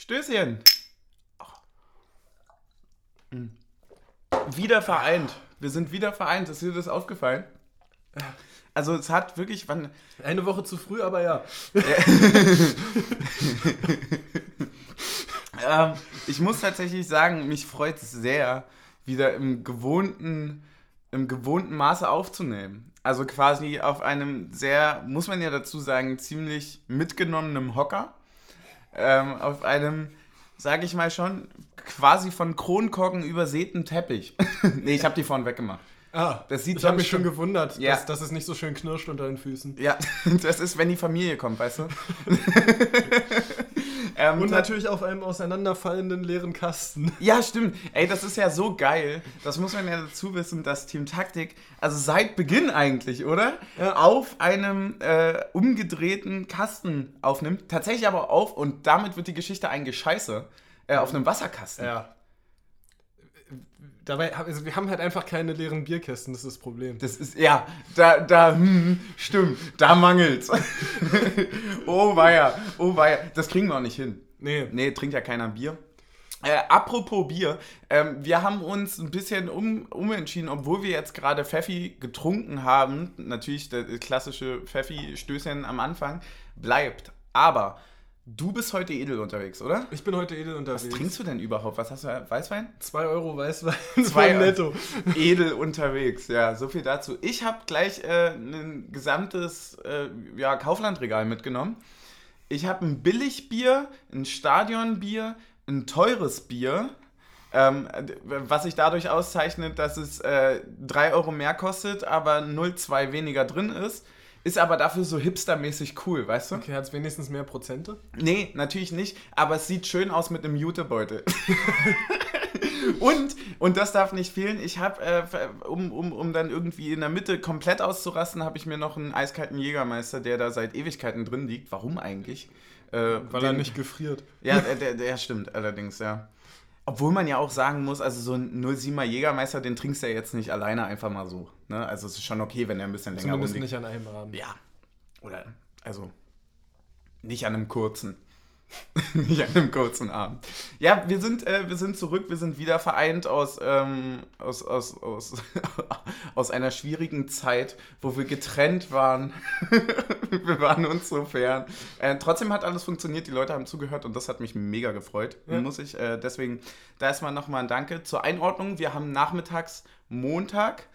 Stößchen. Mhm. Wieder vereint. Wir sind wieder vereint. Ist dir das aufgefallen? Also es hat wirklich, wann... Eine Woche zu früh, aber ja. ähm, ich muss tatsächlich sagen, mich freut es sehr, wieder im gewohnten, im gewohnten Maße aufzunehmen. Also quasi auf einem sehr, muss man ja dazu sagen, ziemlich mitgenommenem Hocker. Ähm, auf einem, sage ich mal schon, quasi von Kronkorken übersäten Teppich. nee, ich habe die vorne weggemacht. Ah, Das sieht ich habe mich schon schon- gewundert, Ja. dass, dass es nicht so schön knirscht unter den Füßen. Ja, das ist, wenn die Familie kommt, weißt du? ähm, Und natürlich auf einem auseinanderfallenden leeren Kasten. Ja, stimmt. Ey, das ist ja so geil. Das muss man ja dazu wissen, dass Team Taktik, also seit Beginn eigentlich, oder? Ja. Auf einem äh, umgedrehten Kasten aufnimmt. Tatsächlich aber auf, und damit wird die Geschichte eigentlich scheiße, äh, auf einem Wasserkasten. Ja. Dabei, also wir haben halt einfach keine leeren Bierkästen, das ist das Problem. Das ist, ja, da, da, hm, stimmt, da mangelt's. oh weia, oh weia. Das kriegen wir auch nicht hin. Nee. Nee, trinkt ja keiner Bier. Äh, apropos Bier, ähm, wir haben uns ein bisschen um, umentschieden, obwohl wir jetzt gerade Pfeffi getrunken haben. Natürlich der klassische Pfeffi-Stößchen am Anfang bleibt. Aber du bist heute edel unterwegs, oder? Ich bin heute edel unterwegs. Was trinkst du denn überhaupt? Was hast du? Weißwein? 2 Euro Weißwein Zwei von netto. edel unterwegs, ja, so viel dazu. Ich habe gleich äh, ein gesamtes äh, ja, Kauflandregal mitgenommen. Ich habe ein Billigbier, ein Stadionbier, ein teures Bier, ähm, was sich dadurch auszeichnet, dass es äh, 3 Euro mehr kostet, aber 0,2 weniger drin ist. Ist aber dafür so hipstermäßig cool, weißt du? Okay, hat es wenigstens mehr Prozente? Nee, natürlich nicht, aber es sieht schön aus mit einem Jutebeutel. und, und das darf nicht fehlen, ich habe, äh, um, um, um dann irgendwie in der Mitte komplett auszurasten, habe ich mir noch einen eiskalten Jägermeister, der da seit Ewigkeiten drin liegt. Warum eigentlich? Äh, Weil er den- nicht gefriert. Ja, der, der, der stimmt allerdings, ja. Obwohl man ja auch sagen muss, also so ein 07er Jägermeister, den trinkst du ja jetzt nicht alleine einfach mal so. Ne? Also es ist schon okay, wenn er ein bisschen länger Zumindest rumliegt. nicht an einem Abend. Ja. Oder, also, nicht an einem kurzen. nicht an einem kurzen Abend. Ja, wir sind, äh, wir sind zurück, wir sind wieder vereint aus, ähm, aus, aus, aus, aus einer schwierigen Zeit, wo wir getrennt waren. wir waren uns so fern. Äh, trotzdem hat alles funktioniert, die Leute haben zugehört und das hat mich mega gefreut. Ja. Muss ich, äh, deswegen, da erstmal nochmal ein Danke. Zur Einordnung, wir haben nachmittags Montag.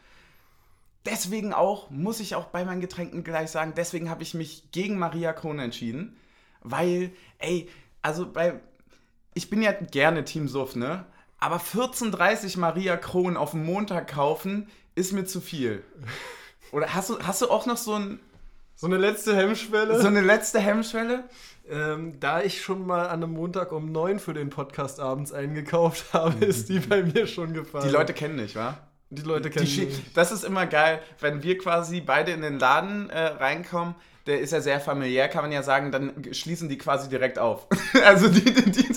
Deswegen auch, muss ich auch bei meinen Getränken gleich sagen, deswegen habe ich mich gegen Maria Kron entschieden. Weil, ey, also bei. Ich bin ja gerne Team Suff, ne? Aber 14,30 Maria Kron auf dem Montag kaufen, ist mir zu viel. Oder hast du, hast du auch noch so, ein, So eine letzte Hemmschwelle. so eine letzte Hemmschwelle? Ähm, da ich schon mal an einem Montag um 9 für den Podcast abends eingekauft habe, ist die bei mir schon gefallen. Die Leute kennen dich, wa? die Leute kennen mich. das ist immer geil, wenn wir quasi beide in den Laden äh, reinkommen. Der ist ja sehr familiär, kann man ja sagen, dann schließen die quasi direkt auf. also die, die, die,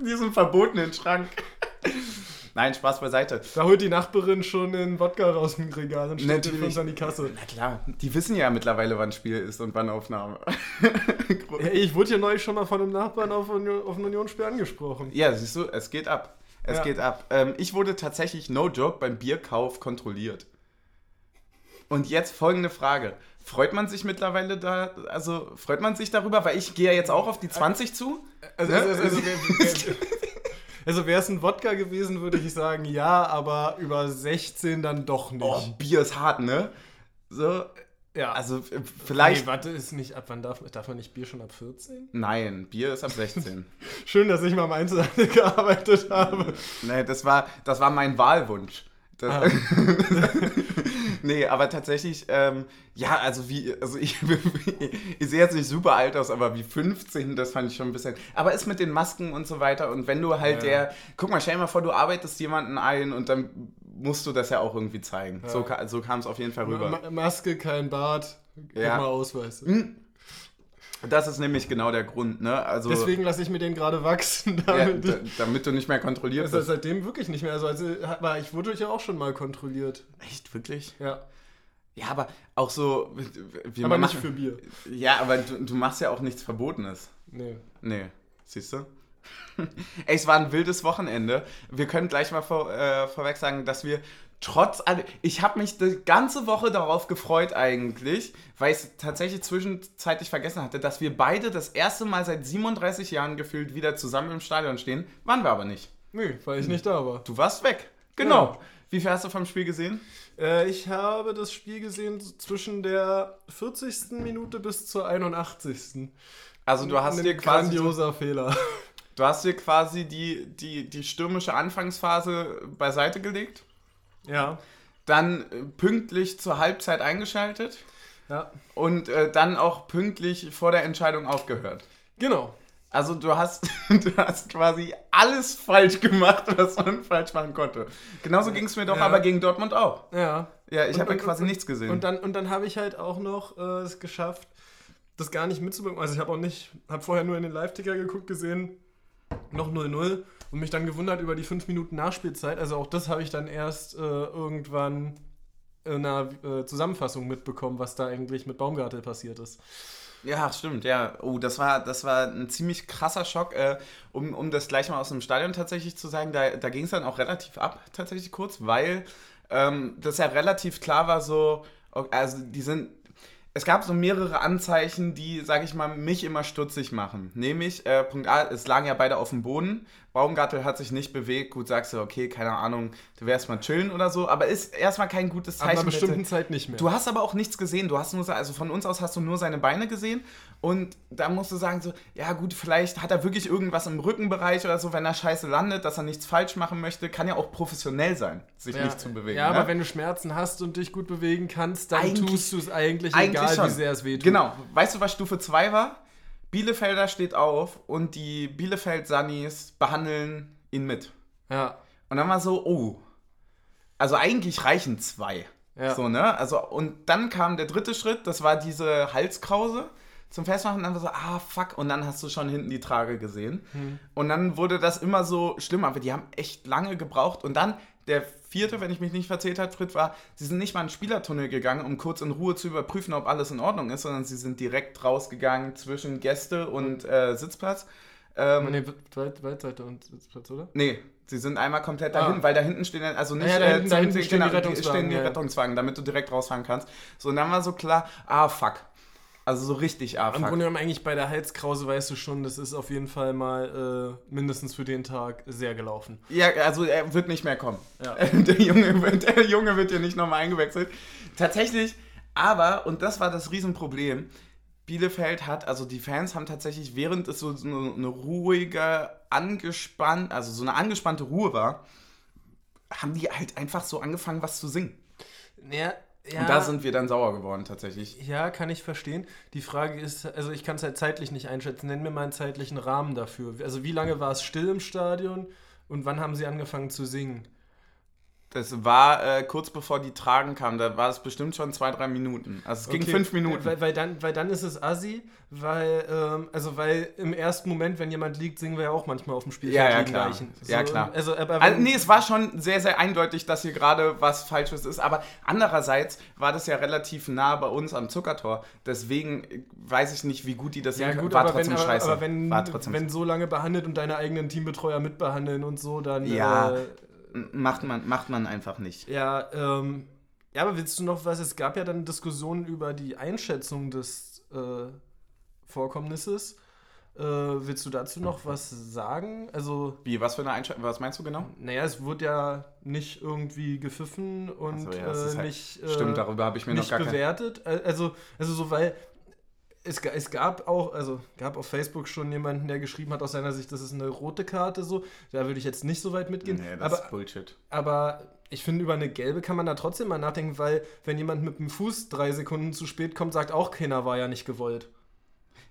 diesen verbotenen Schrank. Nein, Spaß beiseite. Da holt die Nachbarin schon den Wodka raus dem Regal und stellt Natürlich. uns an die Kasse. Na klar, die wissen ja mittlerweile, wann Spiel ist und wann Aufnahme. Hey, ich wurde hier neulich schon mal von einem Nachbarn auf, auf ein Unionsspiel angesprochen. ja, siehst du, es geht ab. Es Ja. geht ab. Ähm, ich wurde tatsächlich, no joke, beim Bierkauf kontrolliert. Und jetzt folgende Frage. Freut man sich mittlerweile da, also freut man sich darüber, weil ich gehe ja jetzt auch auf die 20 zu. Also, Ne? also, also, also, also wäre es ein Wodka gewesen, würde ich sagen, ja, aber über 16 dann doch nicht. Oh, Bier ist hart, ne? So, ja, also äh, vielleicht. Nee, warte, ist nicht ab wann darf, darf man nicht Bier schon ab 14? Nein, Bier ist ab 16. Schön, dass ich mal im Einzelhandel gearbeitet habe. nee, das war, das war mein Wahlwunsch. Das, Ah. Nee, aber tatsächlich, ähm, ja, also wie, also ich, ich sehe jetzt nicht super alt aus, aber wie 15, das fand ich schon ein bisschen. Aber ist mit den Masken und so weiter und wenn du halt Ja. der, guck mal, stell dir mal vor, du arbeitest jemanden ein und dann musst du das ja auch irgendwie zeigen. Ja. So, so kam es auf jeden Fall rüber. Ma Maske, kein Bart, Ja. mal Ausweis. Das ist nämlich genau der Grund, ne? Also, Deswegen lasse ich mir den gerade wachsen, ja, damit da, damit du nicht mehr kontrolliert also wirst. seitdem wirklich nicht mehr. Also, also aber ich wurde ja auch schon mal kontrolliert. Echt, wirklich? Ja. Ja, aber auch so. Wie aber man nicht für Bier. Ja, aber du, du machst ja auch nichts Verbotenes. Nee. Nee. Siehst du? Ey, es war ein wildes Wochenende. Wir können gleich mal vor, äh, vorweg sagen, dass wir trotz all. Ich habe mich die ganze Woche darauf gefreut, eigentlich, weil ich es tatsächlich zwischenzeitlich vergessen hatte, dass wir beide das erste Mal seit 37 Jahren gefühlt wieder zusammen im Stadion stehen. Waren wir aber nicht. Nö, weil ich nicht da war. Du warst weg. Genau. Wie viel hast du vom Spiel gesehen? Äh, ich habe das Spiel gesehen zwischen der 40. Minute bis zur 81. Also du hast Ein dir quasi grandioser Fehler. du hast dir quasi die, die, die stürmische Anfangsphase beiseite gelegt, Ja. dann äh, pünktlich zur Halbzeit eingeschaltet Ja. und äh, dann auch pünktlich vor der Entscheidung aufgehört. Genau. Also du hast, du hast quasi alles falsch gemacht, was man falsch machen konnte. Genauso ging es mir doch Ja. aber gegen Dortmund auch. Ja. Ja, ich habe und- quasi und- nichts gesehen. Und dann, und dann habe ich halt auch noch äh, es geschafft, das gar nicht mitzubekommen. Also ich habe auch nicht, habe vorher nur in den Live-Ticker geguckt, gesehen, noch 0-0 und mich dann gewundert über die 5 Minuten Nachspielzeit. Also auch das habe ich dann erst äh, irgendwann in einer äh, Zusammenfassung mitbekommen, was da eigentlich mit Baumgartel passiert ist. Ja, stimmt, ja. Oh, das war, das war ein ziemlich krasser Schock. Äh, um, um das gleich mal aus dem Stadion tatsächlich zu sagen, da, da ging es dann auch relativ ab, tatsächlich kurz, weil ähm, das ja relativ klar war, so, also die sind. Es gab so mehrere Anzeichen, die, sage ich mal, mich immer stutzig machen. Nämlich, äh, Punkt A, es lagen ja beide auf dem Boden. Baumgartel hat sich nicht bewegt. Gut, sagst du, okay, keine Ahnung, du wärst mal chillen oder so. Aber ist erstmal kein gutes Ab Zeichen. einer bestimmten bitte. Zeit nicht mehr. Du hast aber auch nichts gesehen. Du hast nur, also von uns aus hast du nur seine Beine gesehen. Und da musst du sagen, so, ja gut, vielleicht hat er wirklich irgendwas im Rückenbereich oder so, wenn er scheiße landet, dass er nichts falsch machen möchte. Kann ja auch professionell sein, sich ja, nicht zu bewegen. Ja, ne? aber wenn du Schmerzen hast und dich gut bewegen kannst, dann Eigentlich- tust du es eigentlich, eigentlich egal, schon. wie sehr es wehtut. Genau. Weißt du, was Stufe 2 war? Bielefelder steht auf und die Bielefeld-Sannis behandeln ihn mit. Ja. Und dann war so, oh. Also eigentlich reichen zwei. Ja. So, ne? Also, und dann kam der dritte Schritt, das war diese Halskrause zum Festmachen. Und dann war so, ah, fuck. Und dann hast du schon hinten die Trage gesehen. Hm. Und dann wurde das immer so schlimmer. Aber die haben echt lange gebraucht. Und dann der vierte, wenn ich mich nicht verzählt habe, Schritt war, sie sind nicht mal in den Spielertunnel gegangen, um kurz in Ruhe zu überprüfen, ob alles in Ordnung ist, sondern sie sind direkt rausgegangen zwischen Gäste und äh, Sitzplatz. Ähm, Nee, Wald, Waldseite und Sitzplatz, oder? Nee, sie sind einmal komplett dahin, Ah. weil da hinten stehen, also nicht, Ja, da hinten- da zum- hinten stehen die genau, Rettungswagen, stehen die ja. Rettungswagen, damit du direkt rausfahren kannst. So, und dann war so klar, ah, fuck. Also so richtig, ah, Im fuck. Grunde genommen eigentlich bei der Halskrause weißt du schon, das ist auf jeden Fall mal äh, mindestens für den Tag sehr gelaufen. Ja, also er wird nicht mehr kommen. Ja. Der, Junge wird, der Junge wird hier nicht nochmal eingewechselt. Tatsächlich, aber, und das war das Riesenproblem, Bielefeld hat, also die Fans haben tatsächlich, während es so so eine, eine ruhige, angespannt, also so eine angespannte Ruhe war, haben die halt einfach so angefangen, was zu singen. Ja, ja. Und da sind wir dann sauer geworden, tatsächlich. ja, kann ich verstehen. Die Frage ist, also ich kann es halt zeitlich nicht einschätzen. Nenn mir mal einen zeitlichen Rahmen dafür. Also wie lange war es still im Stadion und wann haben sie angefangen zu singen? Das war äh, kurz bevor die Tragen kamen, da war es bestimmt schon zwei, drei Minuten. Also es ging Okay, fünf Minuten. Weil, weil, dann, weil dann ist es assi, weil, ähm, also weil im ersten Moment, wenn jemand liegt, singen wir ja auch manchmal auf dem Spielfeld Ja, ja, klar. Leichen. Ja, klar. Also, aber Also, nee, es war schon sehr, sehr eindeutig, dass hier gerade was Falsches ist. Aber andererseits war das ja relativ nah bei uns am Zuckertor. Deswegen äh, weiß ich nicht, wie gut die das Ja gut, War aber, trotzdem wenn, aber, scheiße. aber wenn, war trotzdem wenn so lange behandelt und deine eigenen Teambetreuer mitbehandeln und so, dann Ja. äh, macht, man, macht man einfach nicht. ja, ähm, ja, aber willst du noch was? Es gab ja dann Diskussionen über die Einschätzung des äh, Vorkommnisses. Äh, willst du dazu noch was sagen? Also, Wie, was für eine Einschätzung? Was meinst du genau? naja, es wurde ja nicht irgendwie gepfiffen und so, ja, äh, ist halt- nicht, äh, Stimmt, darüber habe ich mir noch nicht gar keine. bewertet. Äh, Also, also so, weil es, es gab auch, also gab auf Facebook schon jemanden, der geschrieben hat aus seiner Sicht, das ist eine rote Karte so. Da würde ich jetzt nicht so weit mitgehen. Nee, das aber, ist Bullshit. aber ich finde, über eine gelbe kann man da trotzdem mal nachdenken, weil wenn jemand mit dem Fuß drei Sekunden zu spät kommt, sagt auch keiner, war ja nicht gewollt.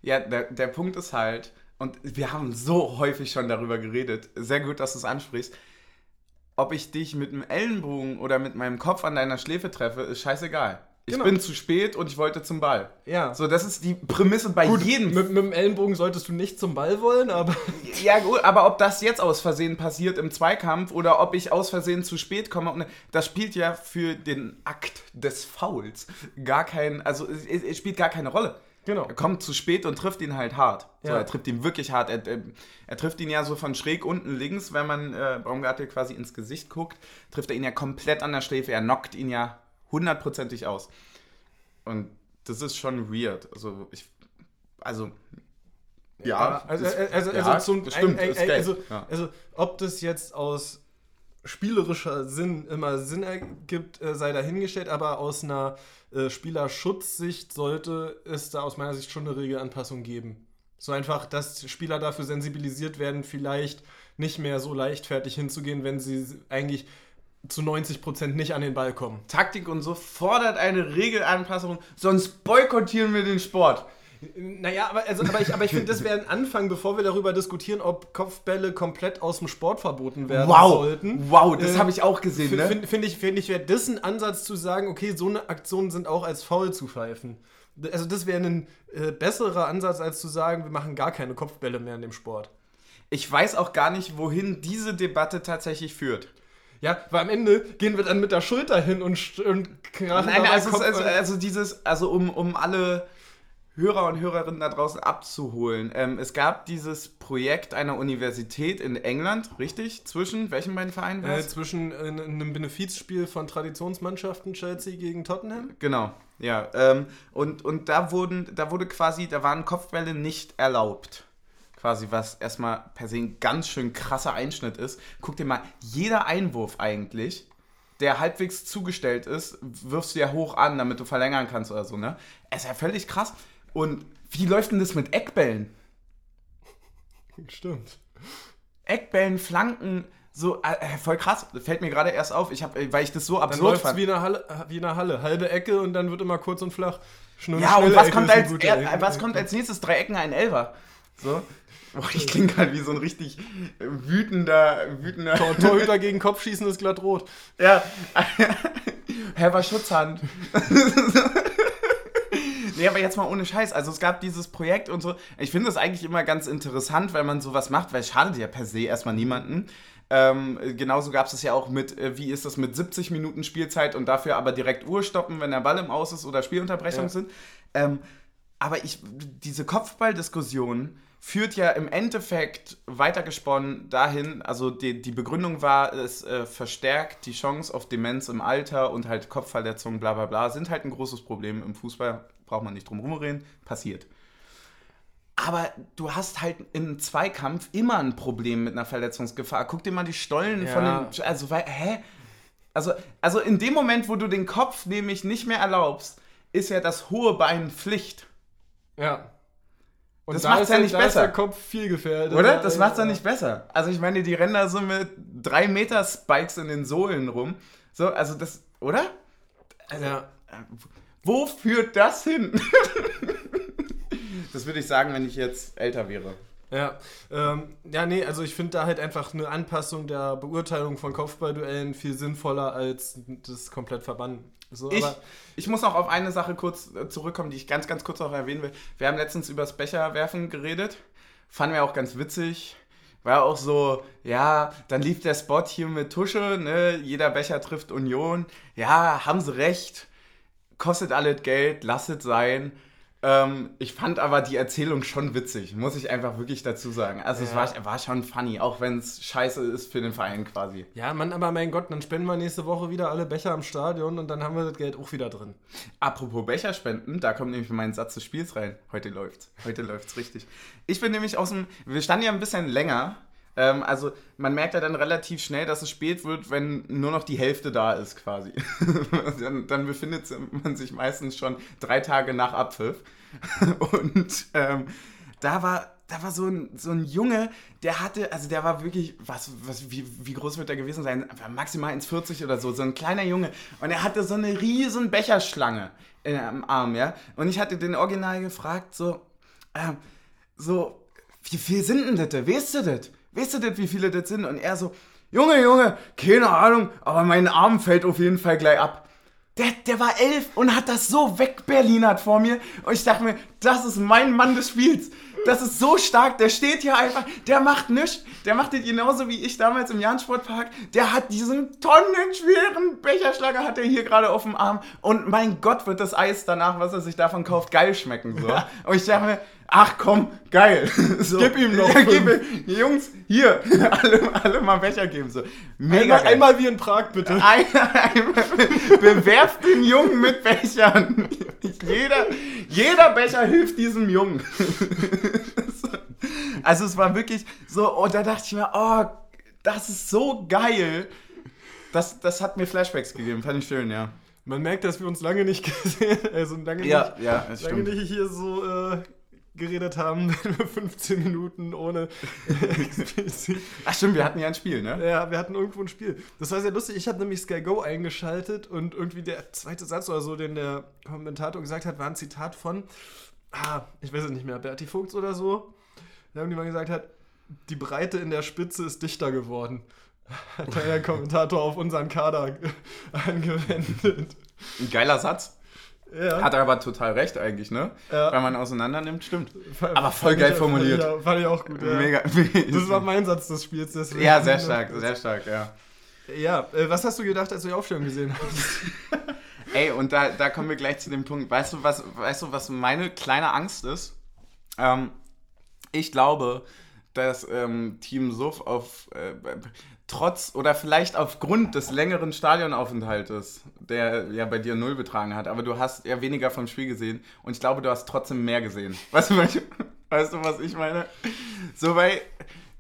Ja, der, der Punkt ist halt, und wir haben so häufig schon darüber geredet, sehr gut, dass du es ansprichst, ob ich dich mit dem Ellenbogen oder mit meinem Kopf an deiner Schläfe treffe, ist scheißegal. Ich Genau. bin zu spät und ich wollte zum Ball. Ja. So, das ist die Prämisse bei jedem. Mit, mit dem Ellenbogen solltest du nicht zum Ball wollen, aber. Ja, gut, aber ob das jetzt aus Versehen passiert im Zweikampf oder ob ich aus Versehen zu spät komme, und das spielt ja für den Akt des Fouls gar kein, also es, es spielt gar keine Rolle. Genau. Er kommt zu spät und trifft ihn halt hart. So, Ja. er trifft ihn wirklich hart. Er, er, er trifft ihn ja so von schräg unten links, wenn man äh, Baumgartel quasi ins Gesicht guckt, trifft er ihn ja komplett an der Schläfe. Er knockt ihn ja hundertprozentig aus. Und das ist schon weird. Also, ich. Also. Ja, also, das- also, ja, also, zum, stimmt, ein- ein- also, Ja. also ob das jetzt aus spielerischer Sinn immer Sinn ergibt, äh, sei dahingestellt, aber aus einer äh, Spielerschutzsicht sollte es da aus meiner Sicht schon eine Regelanpassung geben. So einfach, dass Spieler dafür sensibilisiert werden, vielleicht nicht mehr so leichtfertig hinzugehen, wenn sie eigentlich zu 90% nicht an den Ball kommen. Taktik und so fordert eine Regelanpassung, sonst boykottieren wir den Sport. Naja, aber, also, aber ich, aber ich finde, das wäre ein Anfang, bevor wir darüber diskutieren, ob Kopfbälle komplett aus dem Sport verboten werden Wow, sollten. wow, das Äh, habe ich auch gesehen, Finde ne? find, find ich, find ich wäre das ein Ansatz zu sagen, okay, so eine Aktionen sind auch als faul zu pfeifen. Also das wäre ein äh, besserer Ansatz, als zu sagen, wir machen gar keine Kopfbälle mehr in dem Sport. Ich weiß auch gar nicht, wohin diese Debatte tatsächlich führt. Ja, weil am Ende gehen wir dann mit der Schulter hin und, und krachen Nein, also, Kopf also, also dieses, also um, um alle Hörer und Hörerinnen da draußen abzuholen. Ähm, es gab dieses Projekt einer Universität in England, richtig? Zwischen welchen beiden Vereinen war äh, zwischen äh, einem Benefizspiel von Traditionsmannschaften Chelsea gegen Tottenham. Genau, ja. Ähm, und und da, wurden, da wurde quasi, da waren Kopfbälle nicht erlaubt. Quasi, was erstmal per se ein ganz schön krasser Einschnitt ist. Guck dir mal, jeder Einwurf eigentlich, der halbwegs zugestellt ist, wirfst du ja hoch an, damit du verlängern kannst oder so, ne? Es ist ja völlig krass. Und wie läuft denn das mit Eckbällen? Stimmt. Eckbällen, Flanken, so, äh, voll krass. Fällt mir gerade erst auf, ich hab, äh, weil ich das so absurd fand. wie, in Halle- äh, wie in einer Halle. Halbe Ecke und dann wird immer kurz und flach. Schnell, Ja, und was Ecke kommt, als, er, was kommt als nächstes? Drei Ecken, ein Elfer. So. Boah, ich klinge halt wie so ein richtig wütender, wütender. Tor, Torhüter gegen Kopf schießen ist glatt rot. Ja. Herr war Schutzhand. nee, aber jetzt mal ohne Scheiß. Also es gab dieses Projekt und so. Ich finde das eigentlich immer ganz interessant, weil man sowas macht, weil es schadet ja per se erstmal niemanden. Ähm, genauso gab es es ja auch mit, äh, wie ist das mit 70 Minuten Spielzeit und dafür aber direkt Uhr stoppen, wenn der Ball im Aus ist oder Spielunterbrechungen Ja. sind. Ähm, aber ich, diese Kopfballdiskussion führt ja im Endeffekt weitergesponnen dahin, also die, die Begründung war, es äh, verstärkt die Chance auf Demenz im Alter und halt Kopfverletzungen, bla bla bla, sind halt ein großes Problem im Fußball, braucht man nicht drum rumreden, passiert. Aber du hast halt im Zweikampf immer ein Problem mit einer Verletzungsgefahr. Guck dir mal die Stollen Ja. von den. Also, weil, hä? Also, also in dem Moment, wo du den Kopf nämlich nicht mehr erlaubst, ist ja das hohe Bein Pflicht. Ja. Und Das da macht's ist ja nicht da ist besser. der Kopf viel gefährdet. Oder? Das macht's ja nicht besser. Also ich meine, die rennen da so mit 3 Meter Spikes in den Sohlen rum. So, also das, oder? Also, Ja. äh, Wo führt das hin? das würde ich sagen, wenn ich jetzt älter wäre. Ja, ähm, ja, nee, also ich finde da halt einfach eine Anpassung der Beurteilung von Kopfballduellen viel sinnvoller als das komplett verbannen. So, Ich, ich muss noch auf eine Sache kurz äh, zurückkommen, die ich ganz, ganz kurz noch erwähnen will. Wir haben letztens über das Becherwerfen geredet. Fanden wir auch ganz witzig. War auch so, ja, dann lief der Spot hier mit Tusche, ne? Jeder Becher trifft Union. Ja, haben sie recht. Kostet alles Geld, lasst es sein. Ähm, ich fand aber die Erzählung schon witzig, muss ich einfach wirklich dazu sagen. Also es Ja. war, war schon funny, auch wenn es scheiße ist für den Verein quasi. ja, Mann, aber mein Gott, dann spenden wir nächste Woche wieder alle Becher am Stadion und dann haben wir das Geld auch wieder drin. Apropos Becherspenden, da kommt nämlich mein Satz des Spiels rein. Heute läuft's. Heute läuft's richtig. Ich bin nämlich aus dem. Wir standen ja ein bisschen länger. Ähm, also man merkt ja dann relativ schnell, dass es spät wird, wenn nur noch die Hälfte da ist quasi. dann, dann befindet man sich meistens schon drei Tage nach Abpfiff. Und ähm, da war. Da war so ein, so ein Junge, der hatte, also der war wirklich, was, was, wie, wie groß wird der gewesen sein? Maximal 1,40 oder so, so ein kleiner Junge. Und er hatte so eine riesen Becherschlange in, am Arm, ja. Und ich hatte den Original gefragt, so, ähm, so, wie viel sind denn das? Weißt du das? Weißt du das, wie viele das sind? Und er so, Junge, Junge, keine Ahnung, aber mein Arm fällt auf jeden Fall gleich ab. Der, der war elf und hat das so wegberlinert vor mir. Und ich dachte mir, das ist mein Mann des Spiels. Das ist so stark, der steht hier einfach, der macht nichts. Der macht das genauso wie ich damals im Jahn-Sportpark. Der hat diesen tonnenschweren Becherschlager hat er hier gerade auf dem Arm. Und mein Gott, wird das Eis danach, was er sich davon kauft, geil schmecken. So. Und ich dachte mir, ach komm, geil. So. Gib ihm noch. Ja, gib. Jungs, hier, alle, alle mal Becher geben. So. Mega einmal, einmal wie in Prag, bitte. Ein, einmal, bewerft den Jungen mit Bechern. Jeder, jeder Becher hilft diesem Jungen. Also es war wirklich so, und da dachte ich mir, oh, das ist so geil. Das, das hat mir Flashbacks gegeben, fand ich schön, ja. Man merkt, dass wir uns lange nicht gesehen, also lange, ja, nicht, ja, lange nicht hier so äh, geredet haben, 15 Minuten ohne Ach stimmt, wir hatten ja ein Spiel, ne? Ja, wir hatten irgendwo ein Spiel. Das war sehr lustig. Ich habe nämlich Sky Go eingeschaltet und irgendwie der zweite Satz oder so, den der Kommentator gesagt hat, war ein Zitat von, ah, ich weiß es nicht mehr, Berti Vogts oder so. Die mal gesagt hat, die Breite in der Spitze ist dichter geworden. Hat der Kommentator auf unseren Kader angewendet. Ein geiler Satz. Ja. Hat er aber total recht eigentlich, ne? Ja. Weil man auseinander nimmt, stimmt. Aber voll geil formuliert. Fand ich, fand ich, auch gut, ja. Mega. Das war mein Satz des Spiels. Deswegen. Ja, sehr stark, sehr stark, ja. Ja, äh, was hast du gedacht, als du die Aufstellung gesehen hast? Ey, und da, da kommen wir gleich zu dem Punkt. Weißt du, was, weißt du, was meine kleine Angst ist? Ähm, ich glaube, dass ähm, Team Suff auf äh, trotz oder vielleicht aufgrund des längeren Stadionaufenthaltes, der ja bei dir null betragen hat, aber du hast ja weniger vom Spiel gesehen und ich glaube, du hast trotzdem mehr gesehen. Weißt du, weißt du was ich meine? So, weil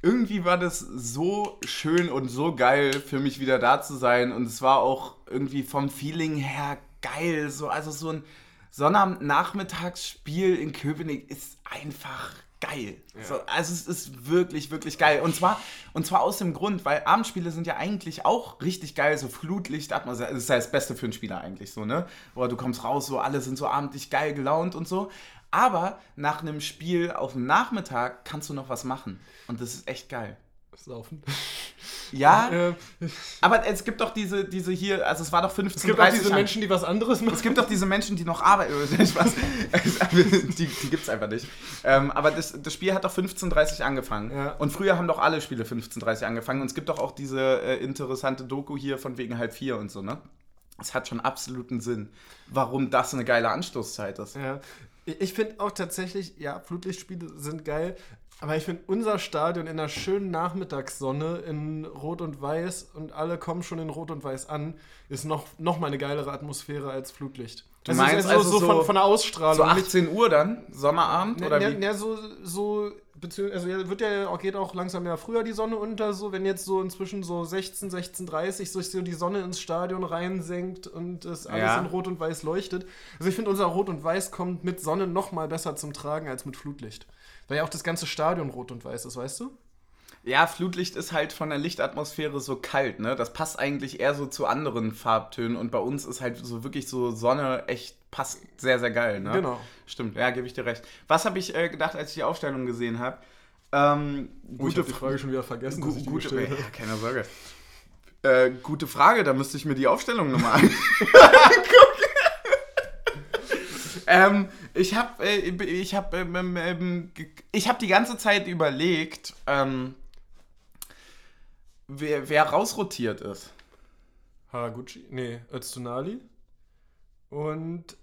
irgendwie war das so schön und so geil für mich wieder da zu sein und es war auch irgendwie vom Feeling her geil. So, also so ein Sonnabendnachmittagsspiel in Köpenick ist einfach geil. Ja. So, also es ist wirklich, wirklich geil. Und zwar, und zwar aus dem Grund, weil Abendspiele sind ja eigentlich auch richtig geil, so Flutlicht, Atmosphäre, das ist ja das Beste für einen Spieler eigentlich so, ne? Oder du kommst raus, so alle sind so abendlich geil gelaunt und so. Aber nach einem Spiel auf dem Nachmittag kannst du noch was machen. Und das ist echt geil. Saufen. Ja, äh, aber es gibt doch diese, diese hier, also es war doch 15, Es gibt auch diese Menschen, die was anderes machen. Es gibt doch diese Menschen, die noch arbeiten. die die gibt es einfach nicht. Ähm, aber das, das Spiel hat doch 15.30 angefangen. Ja. Und früher haben doch alle Spiele 15.30 angefangen. Und es gibt doch auch diese äh, interessante Doku hier von wegen halb vier und so, ne? Es hat schon absoluten Sinn, warum das eine geile Anstoßzeit ist. Ja. Ich finde auch tatsächlich, ja, Flutlichtspiele sind geil, aber ich finde unser Stadion in der schönen Nachmittagssonne in Rot und Weiß und alle kommen schon in Rot und Weiß an, ist noch, noch mal eine geilere Atmosphäre als Flutlicht. Du also meinst also, so, so von, von, der Ausstrahlung. So 18 Uhr dann? Sommerabend? Ne, oder ne, wie? Ne, so, so also wird ja geht auch langsam ja früher die Sonne unter, so wenn jetzt so inzwischen so 16, 16:30 so, so die Sonne ins Stadion reinsenkt und es alles ja. in Rot und Weiß leuchtet. Also ich finde unser Rot und Weiß kommt mit Sonne noch mal besser zum Tragen als mit Flutlicht, weil ja auch das ganze Stadion rot und weiß ist, weißt du? Ja, Flutlicht ist halt von der Lichtatmosphäre so kalt, ne? Das passt eigentlich eher so zu anderen Farbtönen und bei uns ist halt so wirklich so Sonne echt passt sehr, sehr geil, ne? Genau. Stimmt, ja, gebe ich dir recht. Was habe ich äh, gedacht, als ich die Aufstellung gesehen habe? Ähm, oh, ich habe die Frage schon wieder vergessen, gu ich gute, ja, keine Sorge. Äh, gute Frage, da müsste ich mir die Aufstellung nochmal angucken. Ähm, ich habe äh, ich hab, ähm, ähm, ähm ich hab die ganze Zeit überlegt, ähm, wer, wer rausrotiert ist. Haraguchi? Nee, Öztunali. Und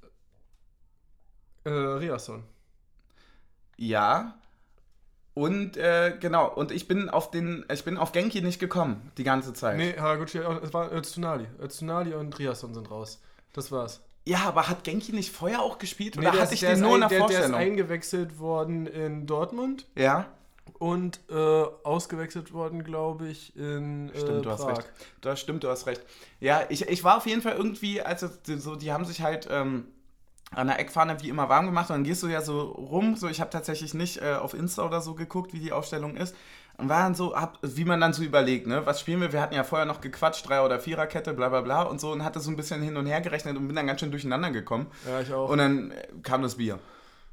äh, Riasson. Ja. Und äh, genau, und ich bin auf den, ich bin auf Genki nicht gekommen, die ganze Zeit. Nee, Haraguchi, es war Öztunali. Öztunali und Riasson sind raus. Das war's. Ja, aber hat Genki nicht vorher auch gespielt? Oder nee, hatte ich den nur in der, der Vorstellung? Der ist eingewechselt worden in Dortmund. Ja und äh, ausgewechselt worden, glaube ich, in äh, Stimmt, du Prag. hast recht. Das stimmt, du hast recht. Ja, ich, ich war auf jeden Fall irgendwie, also so, die haben sich halt ähm, an der Eckfahne wie immer warm gemacht und dann gehst du ja so rum, so ich habe tatsächlich nicht äh, auf Insta oder so geguckt, wie die Aufstellung ist und war dann so, hab, wie man dann so überlegt, ne, was spielen wir? Wir hatten ja vorher noch gequatscht, Drei- oder Viererkette, bla bla bla und so und hatte so ein bisschen hin und her gerechnet und bin dann ganz schön durcheinander gekommen. Ja, ich auch. Und dann kam das Bier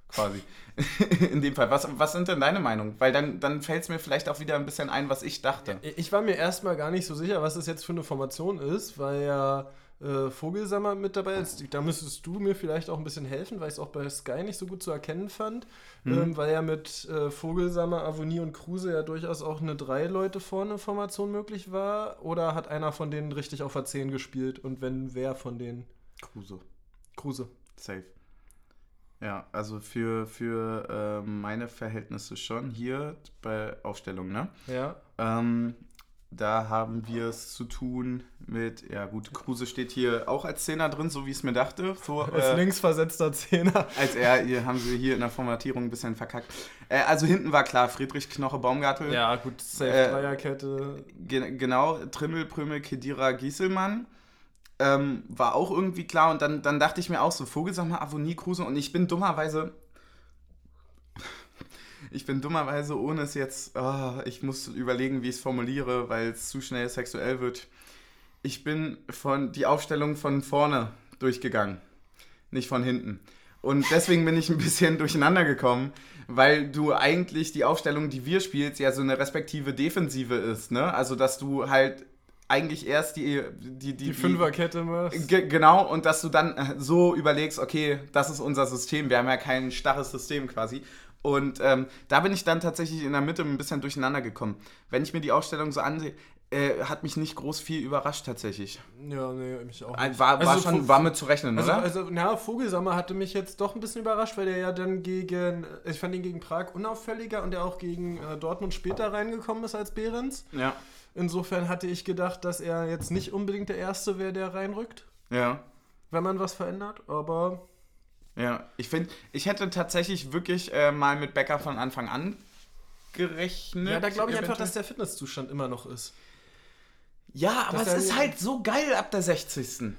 quasi. In dem Fall. Was, was sind denn deine Meinungen? Weil dann, dann fällt es mir vielleicht auch wieder ein bisschen ein, was ich dachte. Ich war mir erstmal gar nicht so sicher, was das jetzt für eine Formation ist, weil ja äh, Vogelsammer mit dabei ist. Da müsstest du mir vielleicht auch ein bisschen helfen, weil ich es auch bei Sky nicht so gut zu erkennen fand. Mhm. Ähm, weil ja mit äh, Vogelsammer, Avonie und Kruse ja durchaus auch eine drei Leute vorne Formation möglich war. Oder hat einer von denen richtig auf A10 gespielt? Und wenn, wer von denen? Kruse. Kruse. Safe. Ja, also für, für äh, meine Verhältnisse schon hier bei Aufstellung, ne? Ja. Ähm, da haben wir es zu tun mit, ja gut, Kruse steht hier auch als Zehner drin, so wie ich es mir dachte. Vor, als äh, linksversetzter Zehner. Als er, hier haben sie hier in der Formatierung ein bisschen verkackt. Äh, also hinten war klar, Friedrich Knoche Baumgartel. Ja, gut, Safe äh, Dreierkette. Ge genau, Trimmel, Prömel, Kedira, Gieselmann. Ähm, war auch irgendwie klar und dann, dann dachte ich mir auch so, Vogelsammer, Avonie, Kruse und ich bin dummerweise ich bin dummerweise, ohne es jetzt, oh, ich muss überlegen, wie ich es formuliere, weil es zu schnell sexuell wird. Ich bin von die Aufstellung von vorne durchgegangen, nicht von hinten. Und deswegen bin ich ein bisschen durcheinander gekommen, weil du eigentlich die Aufstellung, die wir spielst, ja so eine respektive Defensive ist, ne? Also, dass du halt eigentlich erst die die die, die Fünferkette machst. Genau und dass du dann so überlegst, okay, das ist unser System. Wir haben ja kein starres System quasi und ähm, da bin ich dann tatsächlich in der Mitte ein bisschen durcheinander gekommen. Wenn ich mir die Ausstellung so ansehe, äh, hat mich nicht groß viel überrascht tatsächlich. Ja, nee, mich auch nicht. War, war, also, schon, war mit zu rechnen, also, oder? Also, na, Vogelsammer hatte mich jetzt doch ein bisschen überrascht, weil der ja dann gegen, ich fand ihn gegen Prag unauffälliger und der auch gegen äh, Dortmund später reingekommen ist als Behrens. Ja. Insofern hatte ich gedacht, dass er jetzt nicht unbedingt der Erste wäre, der reinrückt. Ja. Wenn man was verändert, aber ja, ich finde, ich hätte tatsächlich wirklich äh, mal mit Becker von Anfang an gerechnet. Ja, da glaube ich eventuell. einfach, dass der Fitnesszustand immer noch ist. Ja, aber dass es ist halt so geil ab der 60.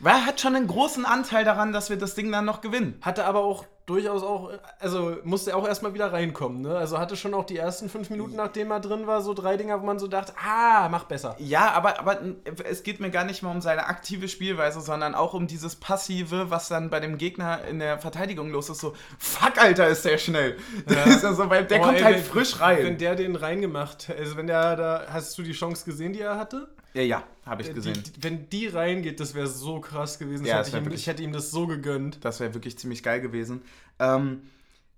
Weil er hat schon einen großen Anteil daran, dass wir das Ding dann noch gewinnen. Hatte aber auch durchaus auch, also musste er auch erstmal wieder reinkommen, ne? Also hatte schon auch die ersten fünf Minuten, nachdem er drin war, so drei Dinger, wo man so dachte, ah, mach besser. Ja, aber, aber es geht mir gar nicht mal um seine aktive Spielweise, sondern auch um dieses Passive, was dann bei dem Gegner in der Verteidigung los ist. So, fuck, Alter, ist der schnell. Ja. ist so, weil der oh, kommt ey, halt wenn, frisch rein. Wenn der den reingemacht, also wenn der da, hast du die Chance gesehen, die er hatte? Ja, ja, habe ich äh, gesehen. Die, wenn die reingeht, das wäre so krass gewesen. Ja, hätte ich, ihm, ich, hätte ihm das so gegönnt. Das wäre wirklich ziemlich geil gewesen. Ähm,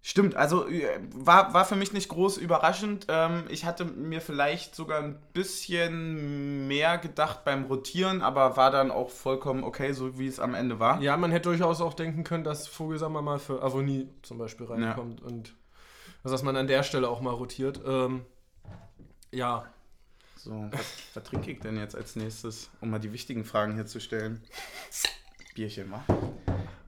stimmt, also äh, war, war für mich nicht groß überraschend. Ähm, ich hatte mir vielleicht sogar ein bisschen mehr gedacht beim Rotieren, aber war dann auch vollkommen okay, so wie es am Ende war. Ja, man hätte durchaus auch denken können, dass Vogelsammer mal für Avonie zum Beispiel reinkommt ja. und also, dass man an der Stelle auch mal rotiert. Ähm, ja, so, was, was trinke ich denn jetzt als nächstes, um mal die wichtigen Fragen hier zu stellen? Bierchen, mal.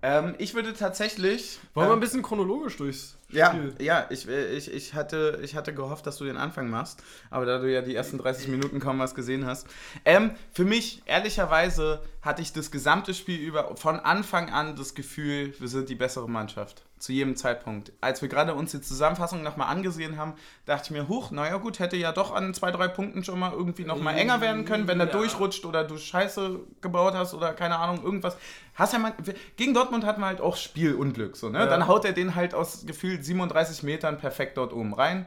Ähm, ich würde tatsächlich. Wollen ähm, wir ein bisschen chronologisch durchs ja, Spiel? Ja, ich, ich, ich, hatte, ich hatte gehofft, dass du den Anfang machst, aber da du ja die ersten 30 Minuten kaum was gesehen hast. Ähm, für mich, ehrlicherweise, hatte ich das gesamte Spiel über von Anfang an das Gefühl, wir sind die bessere Mannschaft zu jedem Zeitpunkt. Als wir gerade uns die Zusammenfassung nochmal angesehen haben, dachte ich mir, huch, naja gut, hätte ja doch an zwei, drei Punkten schon mal irgendwie nochmal enger werden können, wenn er ja. durchrutscht oder du Scheiße gebaut hast oder keine Ahnung, irgendwas. Hast ja mal, gegen Dortmund hatten wir halt auch Spielunglück, so, ne? Ja. Dann haut er den halt aus gefühlt 37 Metern perfekt dort oben rein.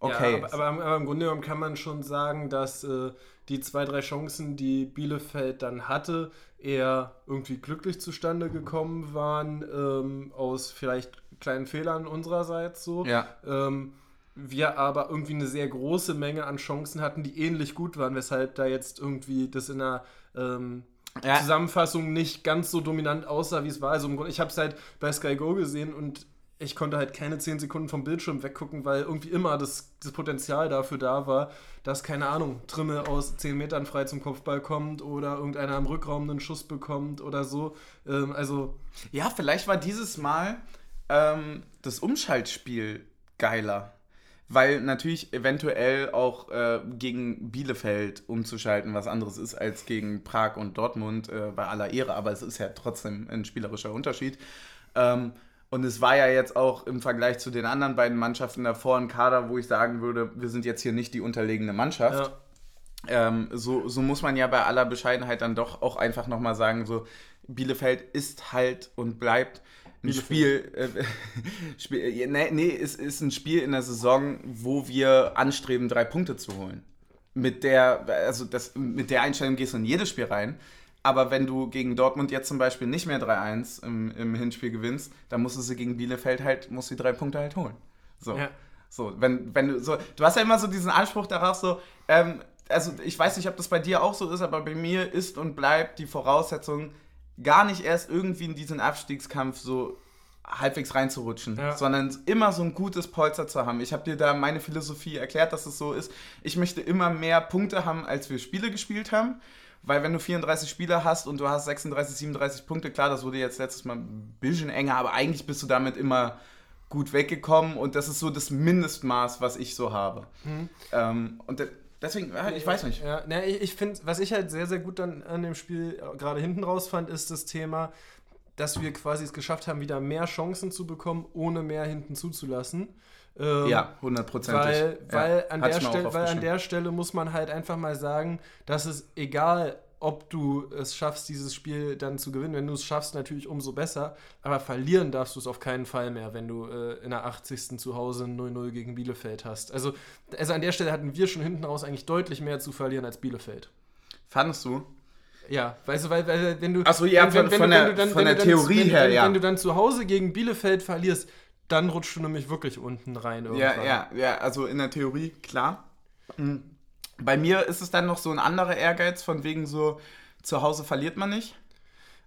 Okay. Ja, aber, aber, aber, im Grunde genommen kann man schon sagen, dass äh, die zwei, drei Chancen, die Bielefeld dann hatte, eher irgendwie glücklich zustande gekommen waren, ähm, aus vielleicht kleinen Fehlern unsererseits so. Ja. Ähm, wir aber irgendwie eine sehr große Menge an Chancen hatten, die ähnlich gut waren, weshalb da jetzt irgendwie das in der ähm, ja. Zusammenfassung nicht ganz so dominant aussah, wie es war. Also ich habe es halt bei Sky Go gesehen und ich konnte halt keine 10 Sekunden vom Bildschirm weggucken, weil irgendwie immer das, das Potenzial dafür da war, dass, keine Ahnung, Trimme aus 10 Metern frei zum Kopfball kommt oder irgendeiner im Rückraum einen Schuss bekommt oder so. Ähm, also. Ja, vielleicht war dieses Mal ähm, das Umschaltspiel geiler. Weil natürlich eventuell auch äh, gegen Bielefeld umzuschalten was anderes ist als gegen Prag und Dortmund äh, bei aller Ehre, aber es ist ja trotzdem ein spielerischer Unterschied. Ähm, und es war ja jetzt auch im Vergleich zu den anderen beiden Mannschaften davor ein Kader, wo ich sagen würde, wir sind jetzt hier nicht die unterlegene Mannschaft. Ja. Ähm, so, so muss man ja bei aller Bescheidenheit dann doch auch einfach nochmal sagen, so Bielefeld ist halt und bleibt ein Spiel, äh, Spiel nee, nee, es ist ein Spiel in der Saison, wo wir anstreben, drei Punkte zu holen. Mit der, also das, mit der Einstellung gehst du in jedes Spiel rein. Aber wenn du gegen Dortmund jetzt zum Beispiel nicht mehr 3-1 im, im Hinspiel gewinnst, dann musst du sie gegen Bielefeld halt, musst die drei Punkte halt holen. So. Ja. So, wenn, wenn du so, du hast ja immer so diesen Anspruch darauf, so, ähm, also ich weiß nicht, ob das bei dir auch so ist, aber bei mir ist und bleibt die Voraussetzung, gar nicht erst irgendwie in diesen Abstiegskampf so halbwegs reinzurutschen, Ja. sondern immer so ein gutes Polster zu haben. Ich habe dir da meine Philosophie erklärt, dass es so ist. Ich möchte immer mehr Punkte haben, als wir Spiele gespielt haben. Weil wenn du 34 Spieler hast und du hast 36, 37 Punkte, klar, das wurde jetzt letztes Mal ein bisschen enger, aber eigentlich bist du damit immer gut weggekommen und das ist so das Mindestmaß, was ich so habe. Ähm, und de deswegen, ja, ich weiß nicht. Ja, ne, ich, ich finde, was ich halt sehr, sehr gut dann an dem Spiel äh, gerade hinten raus fand, ist das Thema, dass wir quasi es geschafft haben, wieder mehr Chancen zu bekommen, ohne mehr hinten zuzulassen. Ähm, Ja, hundertprozentig. Weil, Ja, weil, an hatte der Stelle, weil an der Stelle muss man halt einfach mal sagen, dass es egal, ob du es schaffst, dieses Spiel dann zu gewinnen. Wenn du es schaffst, natürlich umso besser. Aber verlieren darfst du es auf keinen Fall mehr, wenn du äh, in der 80. zu Hause 0-0 gegen Bielefeld hast. Also, also an der Stelle hatten wir schon hinten raus eigentlich deutlich mehr zu verlieren als Bielefeld. Fandest du? Ja, weißt du, weil, weil wenn du. Ach so, ja, wenn, von- der- von wenn der du dann, Theorie her, ja. Wenn du dann zu Hause gegen Bielefeld verlierst, dann rutschst du nämlich wirklich unten rein irgendwann. Ja, ja, ja, also in der Theorie, klar. Mhm. Bei mir ist es dann noch so ein anderer Ehrgeiz, von wegen so, zu Hause verliert man nicht.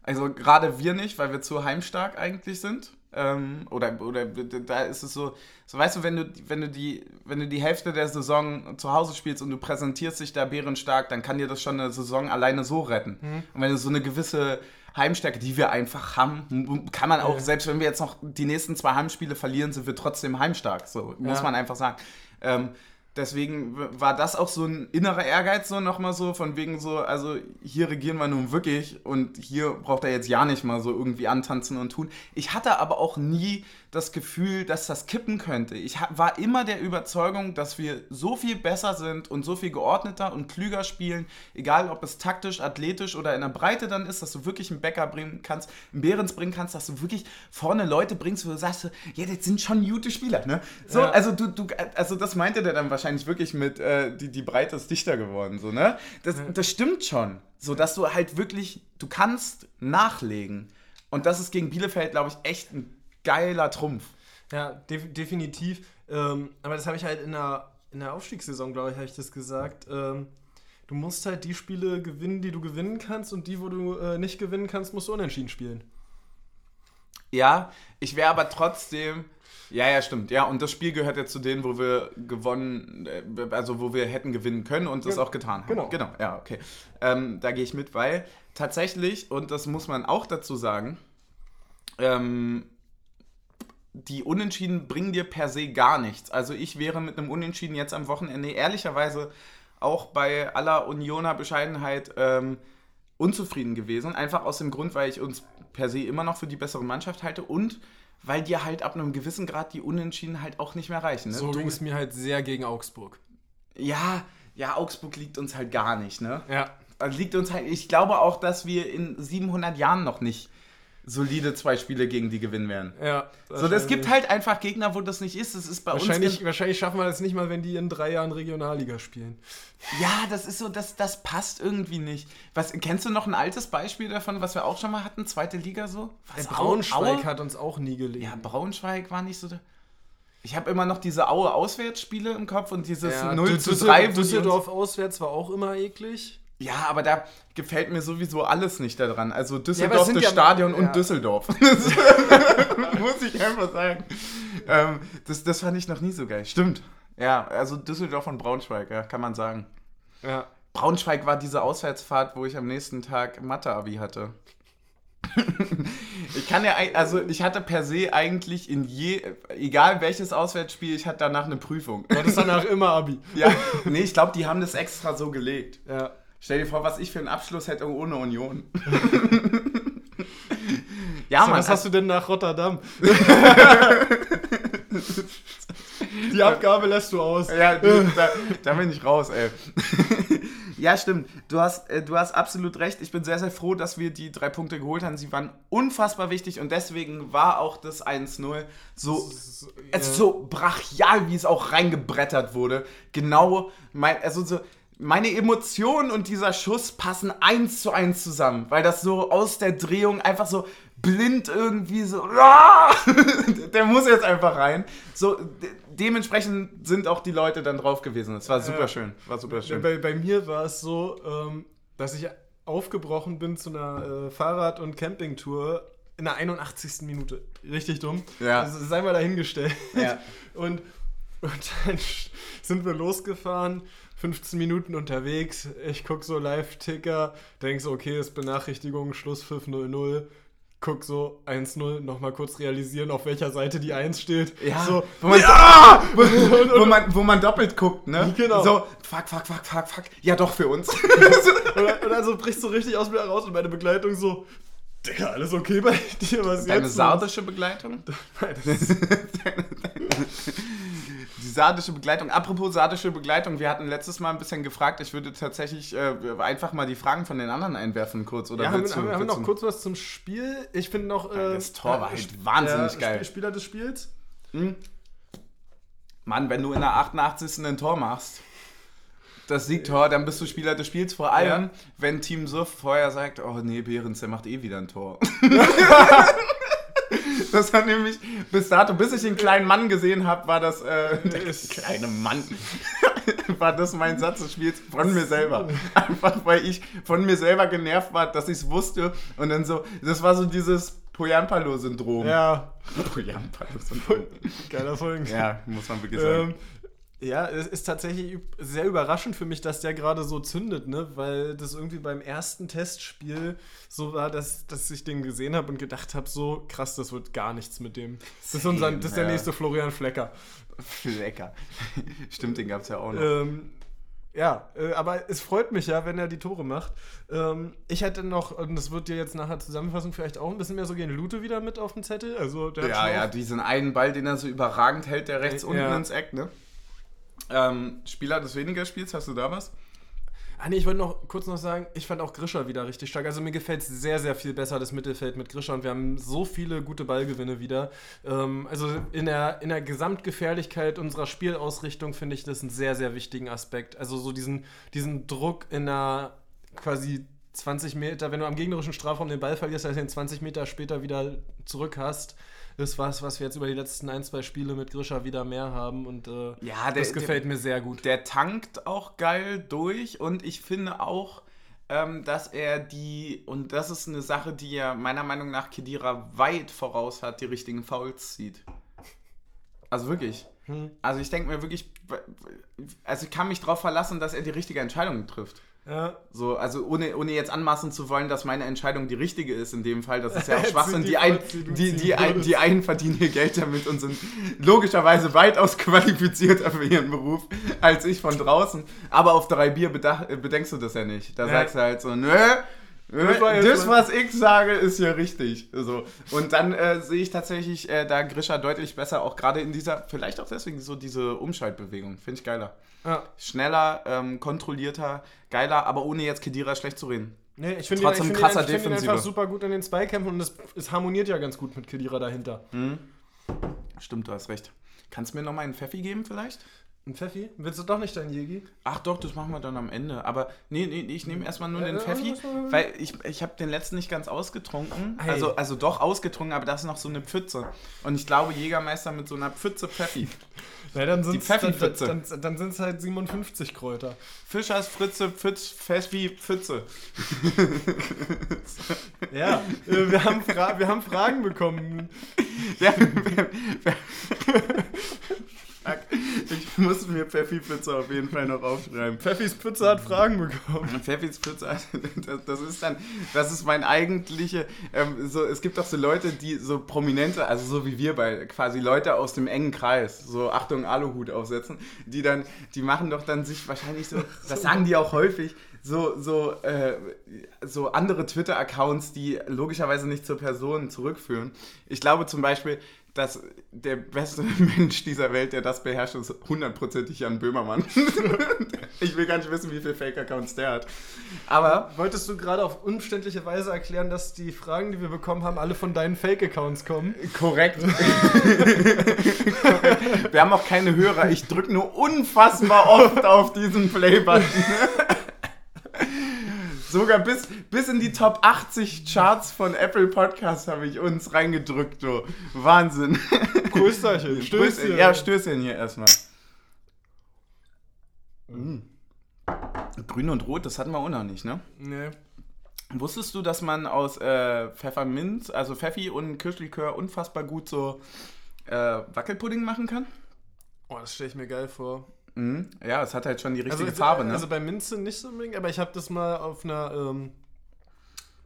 Also gerade wir nicht, weil wir zu heimstark eigentlich sind. Ähm, oder, oder da ist es so, so weißt du, wenn du, wenn du die, wenn du die Hälfte der Saison zu Hause spielst und du präsentierst dich da bärenstark, dann kann dir das schon eine Saison alleine so retten. Und wenn du so eine gewisse Heimstärke, die wir einfach haben, kann man auch, Ja. selbst wenn wir jetzt noch die nächsten zwei Heimspiele verlieren, sind wir trotzdem heimstark. So muss Ja. man einfach sagen. Ähm, deswegen war das auch so ein innerer Ehrgeiz, so nochmal so, von wegen so, also hier regieren wir nun wirklich und hier braucht er jetzt ja nicht mal so irgendwie antanzen und tun. Ich hatte aber auch nie das Gefühl, dass das kippen könnte. Ich war immer der Überzeugung, dass wir so viel besser sind und so viel geordneter und klüger spielen, egal ob es taktisch, athletisch oder in der Breite dann ist, dass du wirklich einen Bäcker bringen kannst, einen Behrens bringen kannst, dass du wirklich vorne Leute bringst, wo du sagst, ja, das sind schon gute Spieler, ne? So, Ja. also du, du, also das meinte der dann wahrscheinlich wirklich mit, äh, die, die Breite ist dichter geworden, so, ne? Das, das stimmt schon. So, dass du halt wirklich, du kannst nachlegen. Und das ist gegen Bielefeld, glaube ich, echt ein geiler Trumpf. Ja, def definitiv. Ähm, aber das habe ich halt in der, in der Aufstiegssaison, glaube ich, habe ich das gesagt. Ähm, du musst halt die Spiele gewinnen, die du gewinnen kannst und die, wo du äh, nicht gewinnen kannst, musst du unentschieden spielen. Ja, ich wäre aber trotzdem. Ja, ja, stimmt. Ja, und das Spiel gehört ja zu denen, wo wir gewonnen, äh, also wo wir hätten gewinnen können und das Ja, auch getan haben. genau. Genau, ja, okay. Ähm, da gehe ich mit, weil tatsächlich, und das muss man auch dazu sagen, ähm, die Unentschieden bringen dir per se gar nichts. Also ich wäre mit einem Unentschieden jetzt am Wochenende ehrlicherweise auch bei aller Unioner Bescheidenheit ähm, unzufrieden gewesen. Einfach aus dem Grund, weil ich uns per se immer noch für die bessere Mannschaft halte und weil dir halt ab einem gewissen Grad die Unentschieden halt auch nicht mehr reichen. Ne? So Du- ging es mir halt sehr gegen Augsburg. ja, ja, Augsburg liegt uns halt gar nicht, ne? Ja. Also liegt uns halt, ich glaube auch, dass wir in 700 Jahren noch nicht solide zwei Spiele gegen die gewinnen werden. Ja. So, das gibt halt einfach Gegner, wo das nicht ist. Das ist bei Wahrscheinlich, uns. wahrscheinlich schaffen wir das nicht mal, wenn die in drei Jahren Regionalliga spielen. Ja, das ist so, das, das passt irgendwie nicht. Was, kennst du noch ein altes Beispiel davon, was wir auch schon mal hatten? Zweite Liga so? Was, Braunschweig Aue? hat uns auch nie gelegen. Ja, Braunschweig war nicht so. Ich habe immer noch diese Aue-Auswärtsspiele im Kopf und dieses Ja, 0 zu Düssel- 3. wo die uns- Düsseldorf auswärts war auch immer eklig. Ja, aber da gefällt mir sowieso alles nicht daran. Also Düsseldorf, sind das ja- Stadion ja. und Düsseldorf. Das muss ich einfach sagen. Ähm, das, das fand ich noch nie so geil. Stimmt. Ja, also Düsseldorf und Braunschweig, ja, kann man sagen. Ja. Braunschweig war diese Auswärtsfahrt, wo ich am nächsten Tag Mathe-Abi hatte. ich kann ja, also ich hatte per se eigentlich in je, egal welches Auswärtsspiel, ich hatte danach eine Prüfung. War das danach immer Abi. ja, nee, ich glaube, die haben das extra so gelegt. Ja. Stell dir vor, was ich für einen Abschluss hätte ohne Union. ja, So, Mann. was hast du denn nach Rotterdam? Die Abgabe lässt du aus. Ja, da, da bin ich raus, ey. ja, stimmt. Du hast, äh, du hast absolut recht. Ich bin sehr, sehr froh, dass wir die drei Punkte geholt haben. Sie waren unfassbar wichtig und deswegen war auch das 1-0 so, es ist so brachial, wie es auch reingebrettert wurde. Genau, mein, also so, meine Emotionen und dieser Schuss passen eins zu eins zusammen, weil das so aus der Drehung einfach so blind irgendwie so, der muss jetzt einfach rein. So, de dementsprechend sind auch die Leute dann drauf gewesen. Es war super schön, war super schön. Bei, bei mir war es so, ähm, dass ich aufgebrochen bin zu einer äh, Fahrrad- und Campingtour in der 81. Minute. Richtig dumm. Ja. Also, sei mal dahingestellt. Ja. Und, und dann sind wir losgefahren, 15 Minuten unterwegs. Ich gucke so Live-Ticker, denk so, okay, ist Benachrichtigung, Schlusspfiff 0-0. Guck so 1-0, nochmal kurz realisieren, auf welcher Seite die 1 steht. Ja, so, wo man, ja! wo, wo, man, wo man doppelt guckt, ne? Genau. So, fuck, fuck, fuck, fuck, fuck. Ja, doch für uns. und, und also brichst du richtig aus mir raus und meine Begleitung so, Digga, alles okay bei dir? Was Deine jetzt? sardische Begleitung? Nein, das ist, Die sardische Begleitung. Apropos sardische Begleitung, wir hatten letztes Mal ein bisschen gefragt, ich würde tatsächlich äh, einfach mal die Fragen von den anderen einwerfen kurz. Oder ja, haben, du- haben, wir- noch kurz was zum Spiel. Ich finde noch. Ja, Äh, das Tor war halt wahnsinnig ja, geil. Sp- Spieler des Spiels. Mann, wenn du in der 88. ein Tor machst, das Siegtor, dann bist du Spieler des Spiels. Vor allem, Ja. wenn Team Suff vorher sagt, oh nee, Behrens, der macht eh wieder ein Tor. das hat nämlich bis dato, bis ich den kleinen Mann gesehen habe, war das, äh, der kleine Mann, war das mein Satz des Spiels von mir selber. Einfach, weil ich von mir selber genervt war, dass ich es wusste und dann so, das war so dieses Poyanpalo-Syndrom. Ja, Poyanpalo-Syndrom. geiler Folgen. Ja, muss man wirklich sagen. Ähm, ja, es ist tatsächlich sehr überraschend für mich, dass der gerade so zündet, ne? Weil das irgendwie beim ersten Testspiel so war, dass, dass ich den gesehen habe und gedacht habe, so krass, das wird gar nichts mit dem. Das ist, unser, das ist der nächste Florian Flecker. Lecker. Stimmt, den gab es ja auch noch. Ähm, ja, äh, aber es freut mich ja, wenn er die Tore macht. Ähm, ich hätte noch, und das wird dir jetzt nachher Zusammenfassung vielleicht auch ein bisschen mehr so gehen, Lute wieder mit auf dem Zettel. Also ja, ja, diesen einen Ball, den er so überragend hält, der rechts Ja. unten ins Eck, ne? Ähm, Spieler des weniger Spiels, hast du da was? Ah nee, ich wollte noch kurz noch sagen, ich fand auch Grischer wieder richtig stark. Also mir gefällt sehr, sehr viel besser, das Mittelfeld mit Grischer und wir haben so viele gute Ballgewinne wieder. Ähm, also in der, in der Gesamtgefährlichkeit unserer Spielausrichtung finde ich das einen sehr, sehr wichtigen Aspekt. Also so diesen, diesen Druck in einer quasi 20 Meter, wenn du am gegnerischen Strafraum den Ball verlierst, dass du den 20 Meter später wieder zurück hast, ist was, was wir jetzt über die letzten ein, zwei Spiele mit Grischer wieder mehr haben und äh, Ja, das gefällt mir sehr gut. Der tankt auch geil durch und ich finde auch, ähm, dass er die, und das ist eine Sache, die er meiner Meinung nach Kedira weit voraus hat, die richtigen Fouls zieht. Also wirklich. Hm. Also ich denke mir wirklich, also ich kann mich darauf verlassen, dass er die richtige Entscheidung trifft. Ja, So, also ohne, ohne jetzt anmaßen zu wollen, dass meine Entscheidung die richtige ist in dem Fall, das ist ja auch Schwachsinn. Die, ein, die, die, ein, die einen verdienen ihr Geld damit und sind logischerweise weitaus qualifizierter für ihren Beruf als ich von draußen. Aber auf drei Bier bedenkst du das ja nicht. Da Ja. sagst du halt so, nö, Das war das, was ich sage, ist ja richtig. So. Und dann äh, sehe ich tatsächlich äh, da Grisha deutlich besser, auch gerade in dieser, vielleicht auch deswegen so diese Umschaltbewegung. Finde ich geiler. ja. Schneller, ähm, kontrollierter, geiler, aber ohne jetzt Kedira schlecht zu reden. Nee, ich finde Trotzdem ihn, ich find krasser ihn, ich find ihn einfach super gut in den Zweikämpfen und es, es harmoniert ja ganz gut mit Kedira dahinter. Stimmt, du hast recht. Kannst du mir nochmal einen Pfeffi geben vielleicht? Ein Pfeffi? Willst du doch nicht dein Jägi? Ach doch, das machen wir dann am Ende. Aber nee, nee, ich nehme erstmal nur Ja, den Pfeffi, weil ich, ich habe den letzten nicht ganz ausgetrunken. Ei. Also, also doch ausgetrunken, aber das ist noch so eine Pfütze. Und ich glaube, Jägermeister mit so einer Pfütze Pfeffi. Na, dann sind es Pfeffi-Pfütze. dann, dann, dann sind's halt 57 Kräuter. Fischers Fritze, Pfütz, Pfeffi, Pfütze. Ja, äh, wir, haben Fra wir haben Fragen bekommen. Ja, wer- wer- Fuck. ich muss mir Pfeffi Pfütze auf jeden Fall noch aufschreiben. Pfeffis Pizza hat Fragen bekommen. Pfeffis Pizza, das, das ist dann, das ist mein eigentliche, ähm, so, es gibt doch so Leute, die so prominente, also so wie wir bei, quasi Leute aus dem engen Kreis, so Achtung Aluhut aufsetzen, die dann, die machen doch dann sich wahrscheinlich so, das sagen die auch häufig, so, so, äh, so andere Twitter-Accounts, die logischerweise nicht zur Person zurückführen. Ich glaube zum Beispiel, dass der beste Mensch dieser Welt, der das beherrscht, ist hundertprozentig Jan Böhmermann. ich will gar nicht wissen, wie viele Fake-Accounts der hat. Aber Wolltest du gerade auf umständliche Weise erklären, dass die Fragen, die wir bekommen haben, alle von deinen Fake-Accounts kommen? korrekt. Wir haben auch keine Hörer. Ich drücke nur unfassbar oft auf diesen Play-Button. Sogar bis, bis in die Top 80 Charts von Apple Podcasts habe ich uns reingedrückt, du. Wahnsinn. Grüßerchen. Stößchen. Ja, Stößchen hier erstmal. Mm. Grün und Rot, das hatten wir auch noch nicht, ne? Nee. Wusstest du, dass man aus äh, Pfefferminz, also Pfeffi und Kirschlikör unfassbar gut so äh, Wackelpudding machen kann? Oh, das stelle ich mir geil vor. Mhm. Ja, es hat halt schon die richtige also, Farbe, ne? Also bei Minze nicht so unbedingt, aber ich habe das mal auf einer ähm,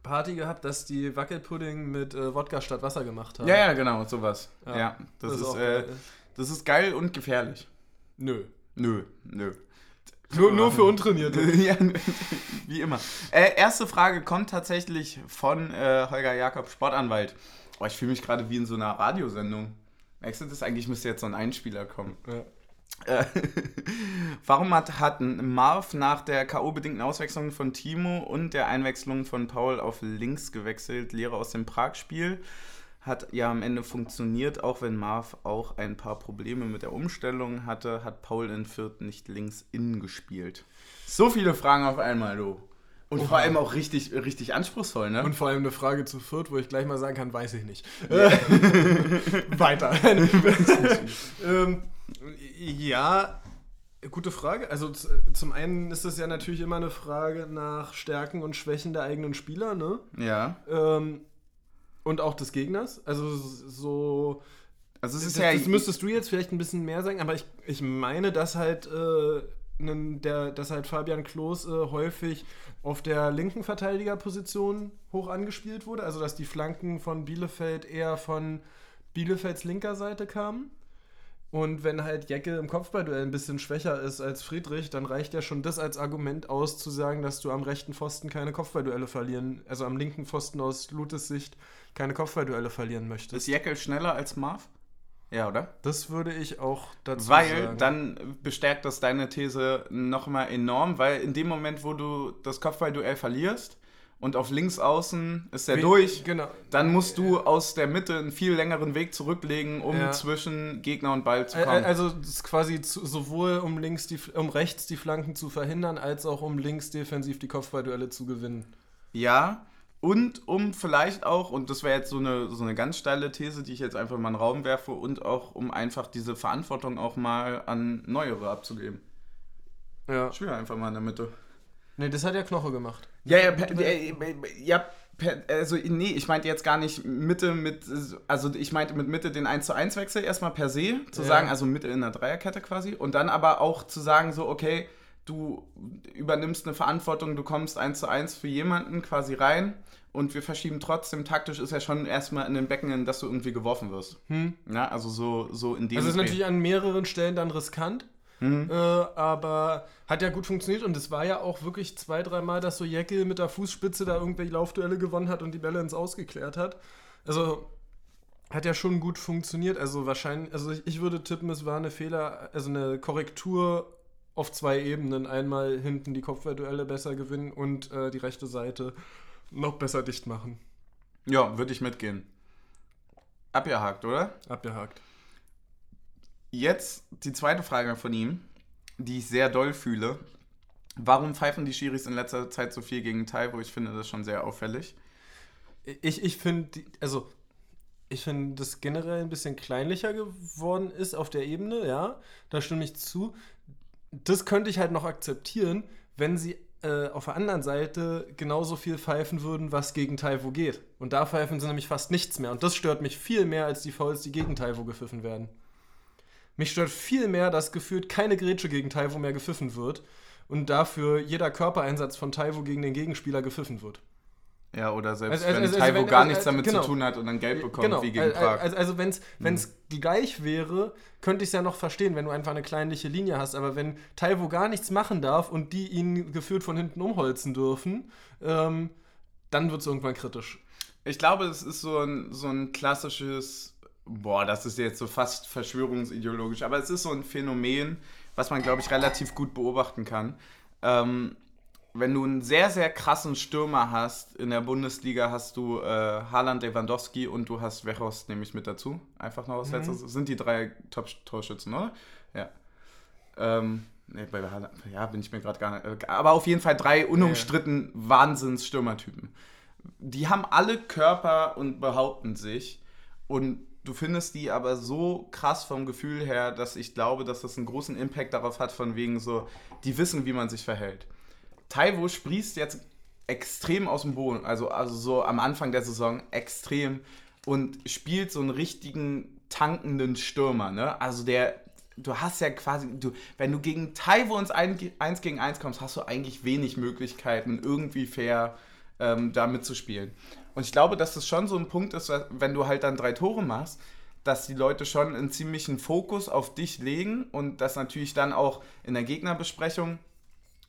Party gehabt, dass die Wackelpudding mit äh, Wodka statt Wasser gemacht haben. ja, ja, genau, sowas. Ja, Ja, das, ist, auch äh, geil. das ist geil und gefährlich. Nö. Nö, nö. Nur, nur für Untrainierte. ja, wie immer. Äh, erste Frage kommt tatsächlich von äh, Holger Jakob, Sportanwalt. Oh, ich fühle mich gerade wie in so einer Radiosendung. Merkst du das? Eigentlich müsste jetzt so ein Einspieler kommen. Ja. Äh, Warum hat, hat Marv nach der K.O.-bedingten Auswechslung von Timo und der Einwechslung von Paul auf links gewechselt? Lehre aus dem Prag-Spiel hat ja am Ende funktioniert, auch wenn Marv auch ein paar Probleme mit der Umstellung hatte, hat Paul in Fürth nicht links innen gespielt. So viele Fragen auf einmal, du. Und vor allem auch richtig, richtig anspruchsvoll, ne? Und vor allem eine Frage zu Fürth, wo ich gleich mal sagen kann, weiß ich nicht. Weiter. ähm, ja, gute Frage. Also zum einen ist es ja natürlich immer eine Frage nach Stärken und Schwächen der eigenen Spieler, ne? ja. Ähm, und auch des Gegners. Also so. Also es ist das, ja. das müsstest du jetzt vielleicht ein bisschen mehr sagen, aber ich, ich meine, dass halt, äh, der, dass halt Fabian Klos äh, häufig auf der linken Verteidigerposition hoch angespielt wurde. Also dass die Flanken von Bielefeld eher von Bielefelds linker Seite kamen. Und wenn halt Jecke im Kopfballduell ein bisschen schwächer ist als Friedrich, dann reicht ja schon das als Argument aus, zu sagen, dass du am rechten Pfosten keine Kopfballduelle verlieren, also am linken Pfosten aus Lutes Sicht keine Kopfballduelle verlieren möchtest. ist Jeckel schneller als Marv? Ja, oder? Das würde ich auch dazu Weil sagen. dann bestärkt das deine These nochmal enorm, weil in dem Moment, wo du das Kopfballduell verlierst und auf links außen ist der Wie- durch, Genau. dann musst du aus der Mitte einen viel längeren Weg zurücklegen, um Ja. zwischen Gegner und Ball zu kommen. Also das ist quasi zu, sowohl um links die, um rechts die Flanken zu verhindern, als auch um links defensiv die Kopfballduelle zu gewinnen. Ja, und um vielleicht auch, und das wäre jetzt so eine, so eine ganz steile These, die ich jetzt einfach mal in den Raum werfe, und auch um einfach diese Verantwortung auch mal an Neuere abzugeben. Ja. Schwer einfach mal in der Mitte. Nee, das hat ja Knoche gemacht. Ja, ja, per, äh, ja per, also nee, ich meinte jetzt gar nicht Mitte mit, also ich meinte mit Mitte den 1 zu 1 Wechsel erstmal per se, zu Ja. sagen, also Mitte in der Dreierkette quasi, und dann aber auch zu sagen, so, okay, du übernimmst eine Verantwortung, du kommst 1 zu 1 für jemanden quasi rein und wir verschieben trotzdem, taktisch ist ja schon erstmal in den Becken, in das du irgendwie geworfen wirst. Hm. Ja, also so, so in dem Also es ist natürlich an mehreren Stellen dann riskant, Mhm. äh, aber hat ja gut funktioniert und es war ja auch wirklich zwei, dreimal, dass so Jeckel mit der Fußspitze da irgendwelche Laufduelle gewonnen hat und die Bälle ins Ausgeklärt hat. Also hat ja schon gut funktioniert. Also wahrscheinlich, also ich, ich würde tippen, es war eine Fehler, also eine Korrektur auf zwei Ebenen. Einmal hinten die Kopfballduelle besser gewinnen und äh, die rechte Seite noch besser dicht machen. Ja, würde ich mitgehen. Abgehakt, oder? Abgehakt. Jetzt die zweite Frage von ihm, die ich sehr doll fühle. Warum pfeifen die Schiris in letzter Zeit so viel gegen Taiwo? Ich finde das schon sehr auffällig. Ich, ich finde, also ich finde, das generell ein bisschen kleinlicher geworden ist auf der Ebene, ja, da stimme ich zu. Das könnte ich halt noch akzeptieren, wenn sie äh, auf der anderen Seite genauso viel pfeifen würden, was gegen Taiwo geht. Und da pfeifen sie nämlich fast nichts mehr. Und das stört mich viel mehr als die Fouls, die gegen Taiwo gepfiffen werden. Mich stört viel mehr, dass gefühlt keine Grätsche gegen Taiwo mehr gepfiffen wird und dafür jeder Körpereinsatz von Taiwo gegen den Gegenspieler gepfiffen wird. Ja, oder selbst Also- also- wenn also Taiwo wenn- gar also- nichts damit genau. zu tun hat und dann Geld bekommt, genau. wie gegen Al- Prag. Also, also wenn es gleich wäre, könnte ich es ja noch verstehen, wenn du einfach eine kleinliche Linie hast. Aber wenn Taiwo gar nichts machen darf und die ihn geführt von hinten umholzen dürfen, ähm, dann wird es irgendwann kritisch. Ich glaube, es ist so ein, so ein klassisches boah, das ist jetzt so fast verschwörungsideologisch, aber es ist so ein Phänomen, was man, glaube ich, relativ gut beobachten kann. Ähm, wenn du einen sehr, sehr krassen Stürmer hast, in der Bundesliga hast du äh, Haaland, Lewandowski und du hast Wechhorst nämlich mit dazu. Einfach noch aus mhm. letztes. Sind die drei Top-Torschützen, oder? Ja. Ähm, nee, bei Haaland, ja, bin ich mir gerade gar nicht. Äh, aber auf jeden Fall drei unumstritten ja. Wahnsinns-Stürmertypen. Die haben alle Körper und behaupten sich. Und du findest die aber so krass vom Gefühl her, dass ich glaube, dass das einen großen Impact darauf hat, von wegen so, die wissen, wie man sich verhält. Taiwo sprießt jetzt extrem aus dem Boden, also, also so am Anfang der Saison extrem und spielt so einen richtigen tankenden Stürmer, ne? Also der, du hast ja quasi, du, wenn du gegen Taiwo ins 1 gegen 1 kommst, hast du eigentlich wenig Möglichkeiten, irgendwie fair ähm, da mitzuspielen. Und ich glaube, dass das schon so ein Punkt ist, wenn du halt dann drei Tore machst, dass die Leute schon einen ziemlichen Fokus auf dich legen und dass natürlich dann auch in der Gegnerbesprechung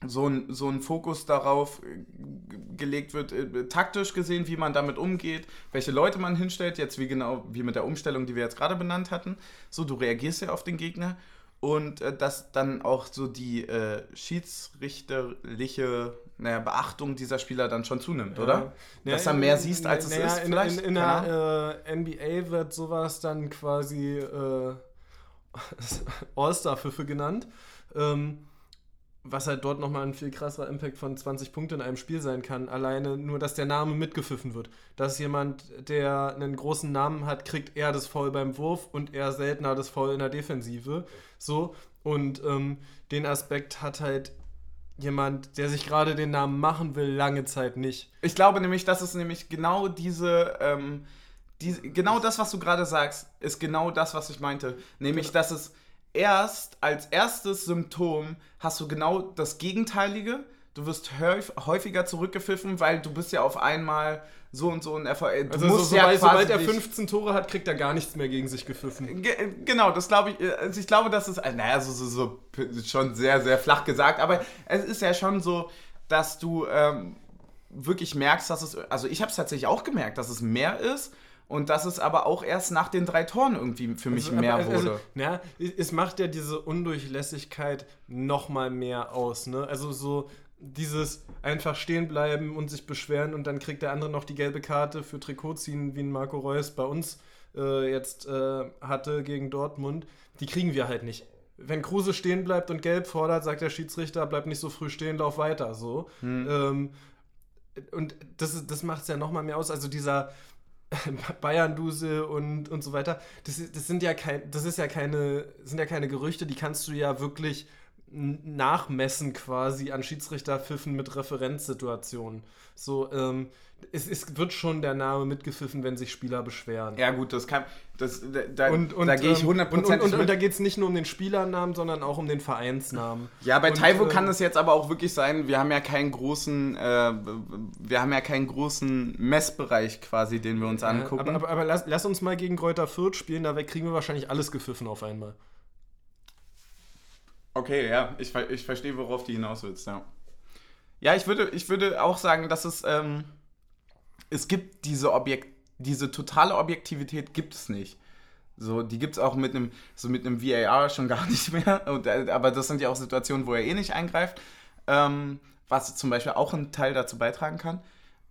so ein, so ein Fokus darauf äh, gelegt wird, äh, taktisch gesehen, wie man damit umgeht, welche Leute man hinstellt, jetzt wie genau, wie mit der Umstellung, die wir jetzt gerade benannt hatten. So, du reagierst ja auf den Gegner und äh, dass dann auch so die äh, schiedsrichterliche naja, Beachtung dieser Spieler dann schon zunimmt, ja. oder? Ja, dass du mehr siehst, als es ist. In, vielleicht? in, in der äh, NBA wird sowas dann quasi äh, All-Star-Pfiffe genannt. Ähm, was halt dort nochmal ein viel krasserer Impact von 20 Punkten in einem Spiel sein kann. Alleine nur, dass der Name mitgepfiffen wird. Dass jemand, der einen großen Namen hat, kriegt eher das Foul beim Wurf und eher seltener das Foul in der Defensive. So. Und ähm, den Aspekt hat halt jemand, der sich gerade den Namen machen will, lange Zeit nicht. Ich glaube nämlich, dass es nämlich genau diese, ähm, die, genau das, was du gerade sagst, ist genau das, was ich meinte. Nämlich, dass es erst als erstes Symptom hast du genau das Gegenteilige. Du wirst häufiger zurückgepfiffen, weil du bist ja auf einmal so und so ein Erfolg. Du also musst so, ja sobald, sobald er 15 Tore hat, kriegt er gar nichts mehr gegen sich gepfiffen. Ge genau, das glaube ich. Also ich glaube, das ist, naja, so, so, so, schon sehr, sehr flach gesagt, aber es ist ja schon so, dass du ähm, wirklich merkst, dass es, also ich habe es tatsächlich auch gemerkt, dass es mehr ist und dass es aber auch erst nach den drei Toren irgendwie für mich also, mehr aber, wurde. Also, ja, es macht ja diese Undurchlässigkeit noch mal mehr aus. Ne? Also so dieses einfach stehen bleiben und sich beschweren und dann kriegt der andere noch die gelbe Karte für Trikot ziehen, wie ein Marco Reus bei uns äh, jetzt äh, hatte gegen Dortmund, die kriegen wir halt nicht. Wenn Kruse stehen bleibt und gelb fordert, sagt der Schiedsrichter, bleib nicht so früh stehen, lauf weiter. So. Hm. Ähm, und das, das macht es ja nochmal mehr aus. Also dieser, Bayern-Duse und, und so weiter. Das, das sind ja kein, das ist ja keine, sind ja keine Gerüchte, die kannst du ja wirklich nachmessen quasi an Schiedsrichterpfiffen mit Referenzsituationen. So, ähm, es, es, wird schon der Name mitgepfiffen, wenn sich Spieler beschweren. Ja, gut, das kann. Das, da und, und, da gehe ich 100% und, und, und, und da geht es nicht nur um den Spielernamen, sondern auch um den Vereinsnamen. Ja, bei Taiwo äh, kann es jetzt aber auch wirklich sein, wir haben ja keinen großen, äh, wir haben ja keinen großen Messbereich quasi, den wir uns angucken. aber, aber, aber lass, lass, uns mal gegen Kräuter Fürth spielen, da kriegen wir wahrscheinlich alles gepfiffen auf einmal. Okay, ja, ich, ich verstehe, worauf du hinaus willst, ja. Ja, ich würde, ich würde auch sagen, dass es, ähm, es gibt diese Objekt, diese totale Objektivität gibt es nicht. So, die gibt es auch mit einem, so mit einem VAR schon gar nicht mehr. Und, äh, aber das sind ja auch Situationen, wo er eh nicht eingreift. Ähm, was zum Beispiel auch einen Teil dazu beitragen kann.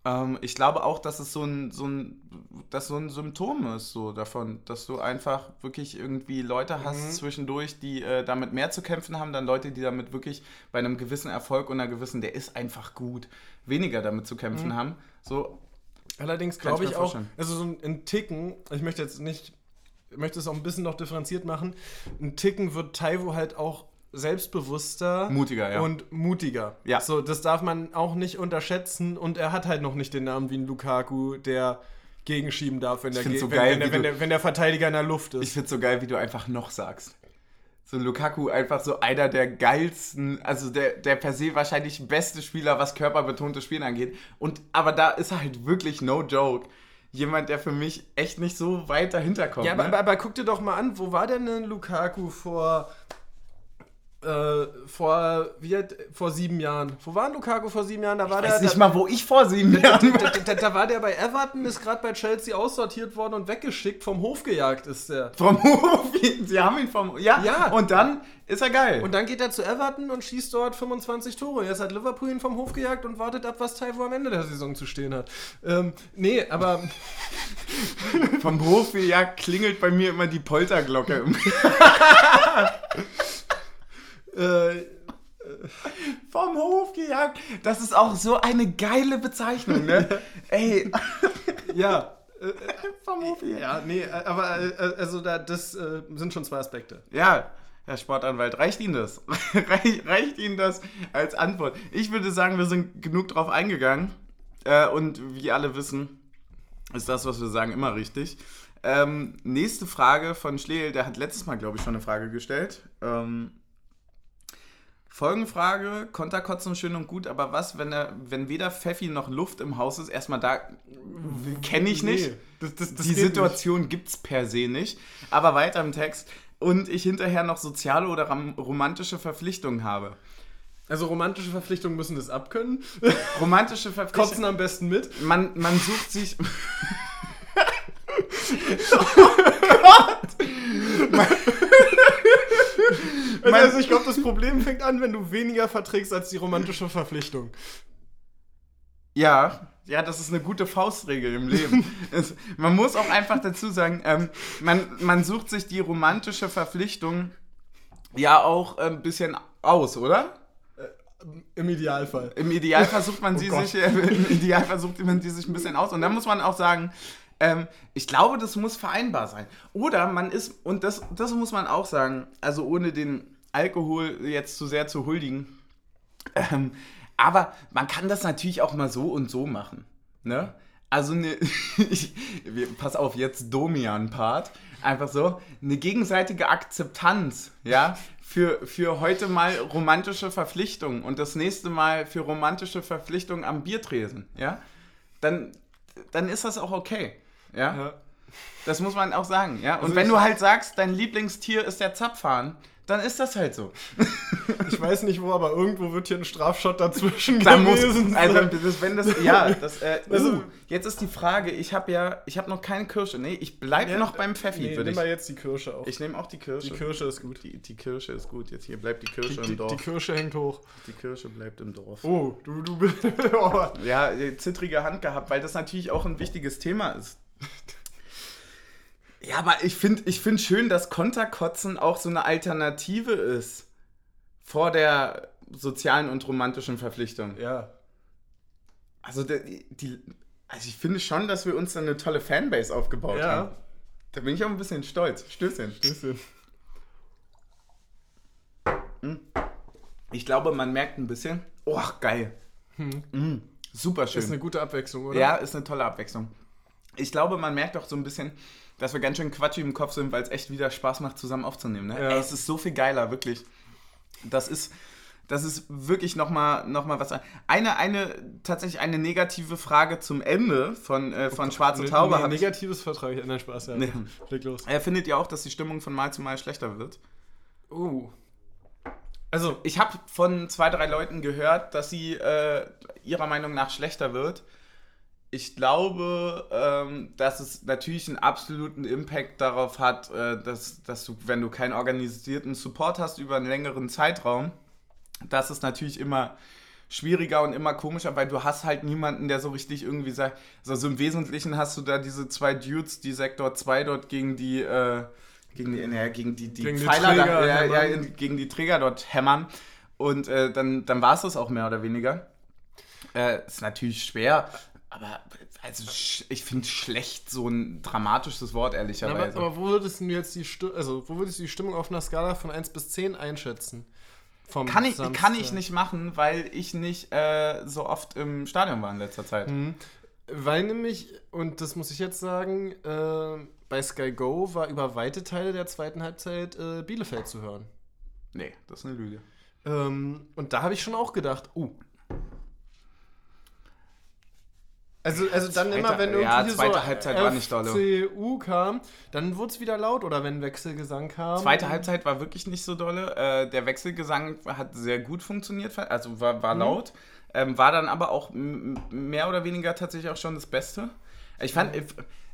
Ähm, ich glaube auch, dass es so ein, so ein, dass so ein Symptom ist so davon, dass du einfach wirklich irgendwie Leute hast mhm. zwischendurch, die äh, damit mehr zu kämpfen haben, dann Leute, die damit wirklich bei einem gewissen Erfolg und einer gewissen, der ist einfach gut, weniger damit zu kämpfen mhm. haben. So. Allerdings glaube ich, ich auch, also so ein Ticken, ich möchte jetzt nicht, ich möchte es auch ein bisschen noch differenziert machen, ein Ticken wird Taiwo halt auch selbstbewusster mutiger, ja. und mutiger. Ja. So, das darf man auch nicht unterschätzen und er hat halt noch nicht den Namen wie ein Lukaku, der gegenschieben darf, wenn der, so wenn, geil, wenn, der, wenn, der, wenn der Verteidiger in der Luft ist. Ich finde es so geil, wie du einfach noch sagst. So Lukaku einfach so einer der geilsten, also der, der per se wahrscheinlich beste Spieler, was körperbetontes Spielen angeht. Und aber da ist er halt wirklich no joke jemand, der für mich echt nicht so weit dahinter kommt. Ja, ne? aber, aber, guck dir doch mal an, wo war denn ein Lukaku vor Äh, vor, wie vor sieben Jahren. Wo war Lukaku vor sieben Jahren? Da war Ich der. weiß nicht da, mal, wo ich vor sieben Jahren da, da, da war der bei Everton, ist gerade bei Chelsea aussortiert worden und weggeschickt, vom Hof gejagt ist der. Vom Hof. Sie haben ihn vom. Ja, Ja. Und dann ist er geil. Und dann geht er zu Everton und schießt dort 25 Tore. Jetzt hat Liverpool ihn vom Hof gejagt und wartet ab, was Taiwo am Ende der Saison zu stehen hat. Ähm, nee, aber vom Hof gejagt klingelt bei mir immer die Polterglocke. im- äh, vom Hof gejagt. Das ist auch so eine geile Bezeichnung, ne? Ey. ja. Äh, vom Hof gejagt. ja, nee, äh, aber äh, also da, das äh, sind schon zwei Aspekte. Ja, Herr Sportanwalt, reicht Ihnen das? Reich, reicht Ihnen das als Antwort? Ich würde sagen, wir sind genug drauf eingegangen. Äh, und wie alle wissen, ist das, was wir sagen, immer richtig. Ähm, nächste Frage von Schlegel, der hat letztes Mal, glaube ich, schon eine Frage gestellt. Ähm, Folgenfrage, Konterkotzen schön und gut, aber was, wenn er, wenn weder Pfeffi noch Luft im Haus ist, erstmal da kenne ich nicht. Nee, das, das, das Die Situation gibt es per se nicht. Aber weiter im Text. Und ich hinterher noch soziale oder romantische Verpflichtungen habe. Also romantische Verpflichtungen müssen das abkönnen. Romantische Kotzen Verpflichtungen. am besten mit. Man, man sucht sich. Also, Man- also ich glaube, das Problem fängt an, wenn du weniger verträgst als die romantische Verpflichtung. Ja, ja, das ist eine gute Faustregel im Leben. es, man muss auch einfach dazu sagen, ähm, man, man sucht sich die romantische Verpflichtung ja auch ein bisschen aus, oder? Im Idealfall. Im Idealfall sucht man sie Gott. sich, äh, im Idealfall sucht man die sich ein bisschen aus. Und dann muss man auch sagen, ähm, ich glaube, das muss vereinbar sein. Oder man ist, und das, das muss man auch sagen, also ohne den Alkohol jetzt zu sehr zu huldigen, ähm, aber man kann das natürlich auch mal so und so machen. Ne? Also eine, pass auf, jetzt Domian-Part. Einfach so, eine gegenseitige Akzeptanz, ja, für, für heute mal romantische Verpflichtungen und das nächste Mal für romantische Verpflichtungen am Biertresen, ja. Dann, dann ist das auch okay, ja. Ja. Das muss man auch sagen, ja. Und Also wenn du halt sagst, dein Lieblingstier ist der Zapfhahn, dann ist das halt so. Ich weiß nicht wo, aber irgendwo wird hier ein Strafschott dazwischen Da muss, gewesen also sein. das, wenn das, ja, das, äh, Also- uh, jetzt ist die Frage, ich habe ja, ich habe noch keine Kirsche, nee, ich bleib Ja, noch beim Pfeffi, Nee, nimm mal jetzt die Kirsche auf. Ich nehme auch die Kirsche. die Kirsche ist gut. Die, die Kirsche ist gut, jetzt hier bleibt die Die, Kirsche die, im Dorf. die Kirsche hängt hoch. die Kirsche bleibt im Dorf. Oh, du, du bist. oh. Ja, äh, zittrige Hand gehabt, weil das natürlich auch ein wichtiges Thema ist. Ja, aber ich finde ich find schön, dass Konterkotzen auch so eine Alternative ist vor der sozialen und romantischen Verpflichtung. Ja. Also, die, die, also ich finde schon, dass wir uns dann eine tolle Fanbase aufgebaut Ja. haben. Da bin ich auch ein bisschen stolz. Stößchen. Stößchen. Ich glaube, man merkt ein bisschen. Oh, geil. Mm, super schön. Ist eine gute Abwechslung, oder? Ja, ist eine tolle Abwechslung. Ich glaube, man merkt auch so ein bisschen, dass wir ganz schön quatschig im Kopf sind, weil es echt wieder Spaß macht, zusammen aufzunehmen. Ne? Ja. Ey, es ist so viel geiler, wirklich. Das ist, das ist wirklich nochmal noch mal was. Eine, eine, tatsächlich eine negative Frage zum Ende von, äh, von Schwarze Ne- Taube. ne- ich, negatives Vertrag. Nein, Spaß, ja. Nee. Leg los. äh, findet ihr auch, dass die Stimmung von Mal zu Mal schlechter wird? Uh. Also, Ich habe von zwei, drei Leuten gehört, dass sie äh, ihrer Meinung nach schlechter wird. Ich glaube, ähm, dass es natürlich einen absoluten Impact darauf hat, äh, dass, dass du, wenn du keinen organisierten Support hast über einen längeren Zeitraum, dass es natürlich immer schwieriger und immer komischer, weil du hast halt niemanden, der so richtig irgendwie sagt, also im Wesentlichen hast du da diese zwei Dudes, die Sektor 2 dort gegen die, äh, gegen die, naja, gegen die, die Gegen die Pfeiler, da, Träger ja, ja, gegen die Träger dort hämmern. Und äh, dann, dann war es das auch mehr oder weniger. Äh, ist natürlich schwer, aber also sch ich finde schlecht so ein dramatisches Wort, aber, ehrlicherweise. aber wo würdest du jetzt die Sti also wo würdest du die Stimmung auf einer Skala von 1 bis 10 einschätzen? Vom kann ich, Samstag? kann ich nicht machen, weil ich nicht äh, so oft im Stadion war in letzter Zeit. Mhm. Weil nämlich, und das muss ich jetzt sagen, äh, bei Sky Go war über weite Teile der zweiten Halbzeit äh, Bielefeld zu hören. Nee, das ist eine Lüge. Ähm, und da habe ich schon auch gedacht, uh, Also, also dann Zweite- immer, wenn irgendwie ja, zweite so Halbzeit war nicht dolle. FCU kam, dann wurde es wieder laut oder wenn Wechselgesang kam. Zweite Halbzeit war wirklich nicht so dolle. Äh, der Wechselgesang hat sehr gut funktioniert, also war, Mhm. war laut. Ähm, war dann aber auch mehr oder weniger tatsächlich auch schon das Beste. Ich fand,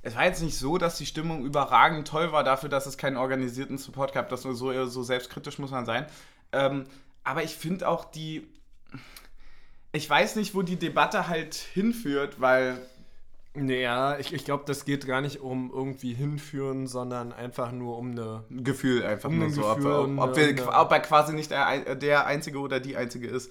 es war jetzt nicht so, dass die Stimmung überragend toll war dafür, dass es keinen organisierten Support gab. Das nur so, so selbstkritisch muss man sein. Ähm, aber ich finde auch die. Ich weiß nicht, wo die Debatte halt hinführt, weil Naja, ich, ich glaube, das geht gar nicht um irgendwie hinführen, sondern einfach nur um eine. Gefühl einfach Um nur ein so, ob, Gefühl ob, und ob, eine- wir, ob er quasi nicht der, der Einzige oder die Einzige ist,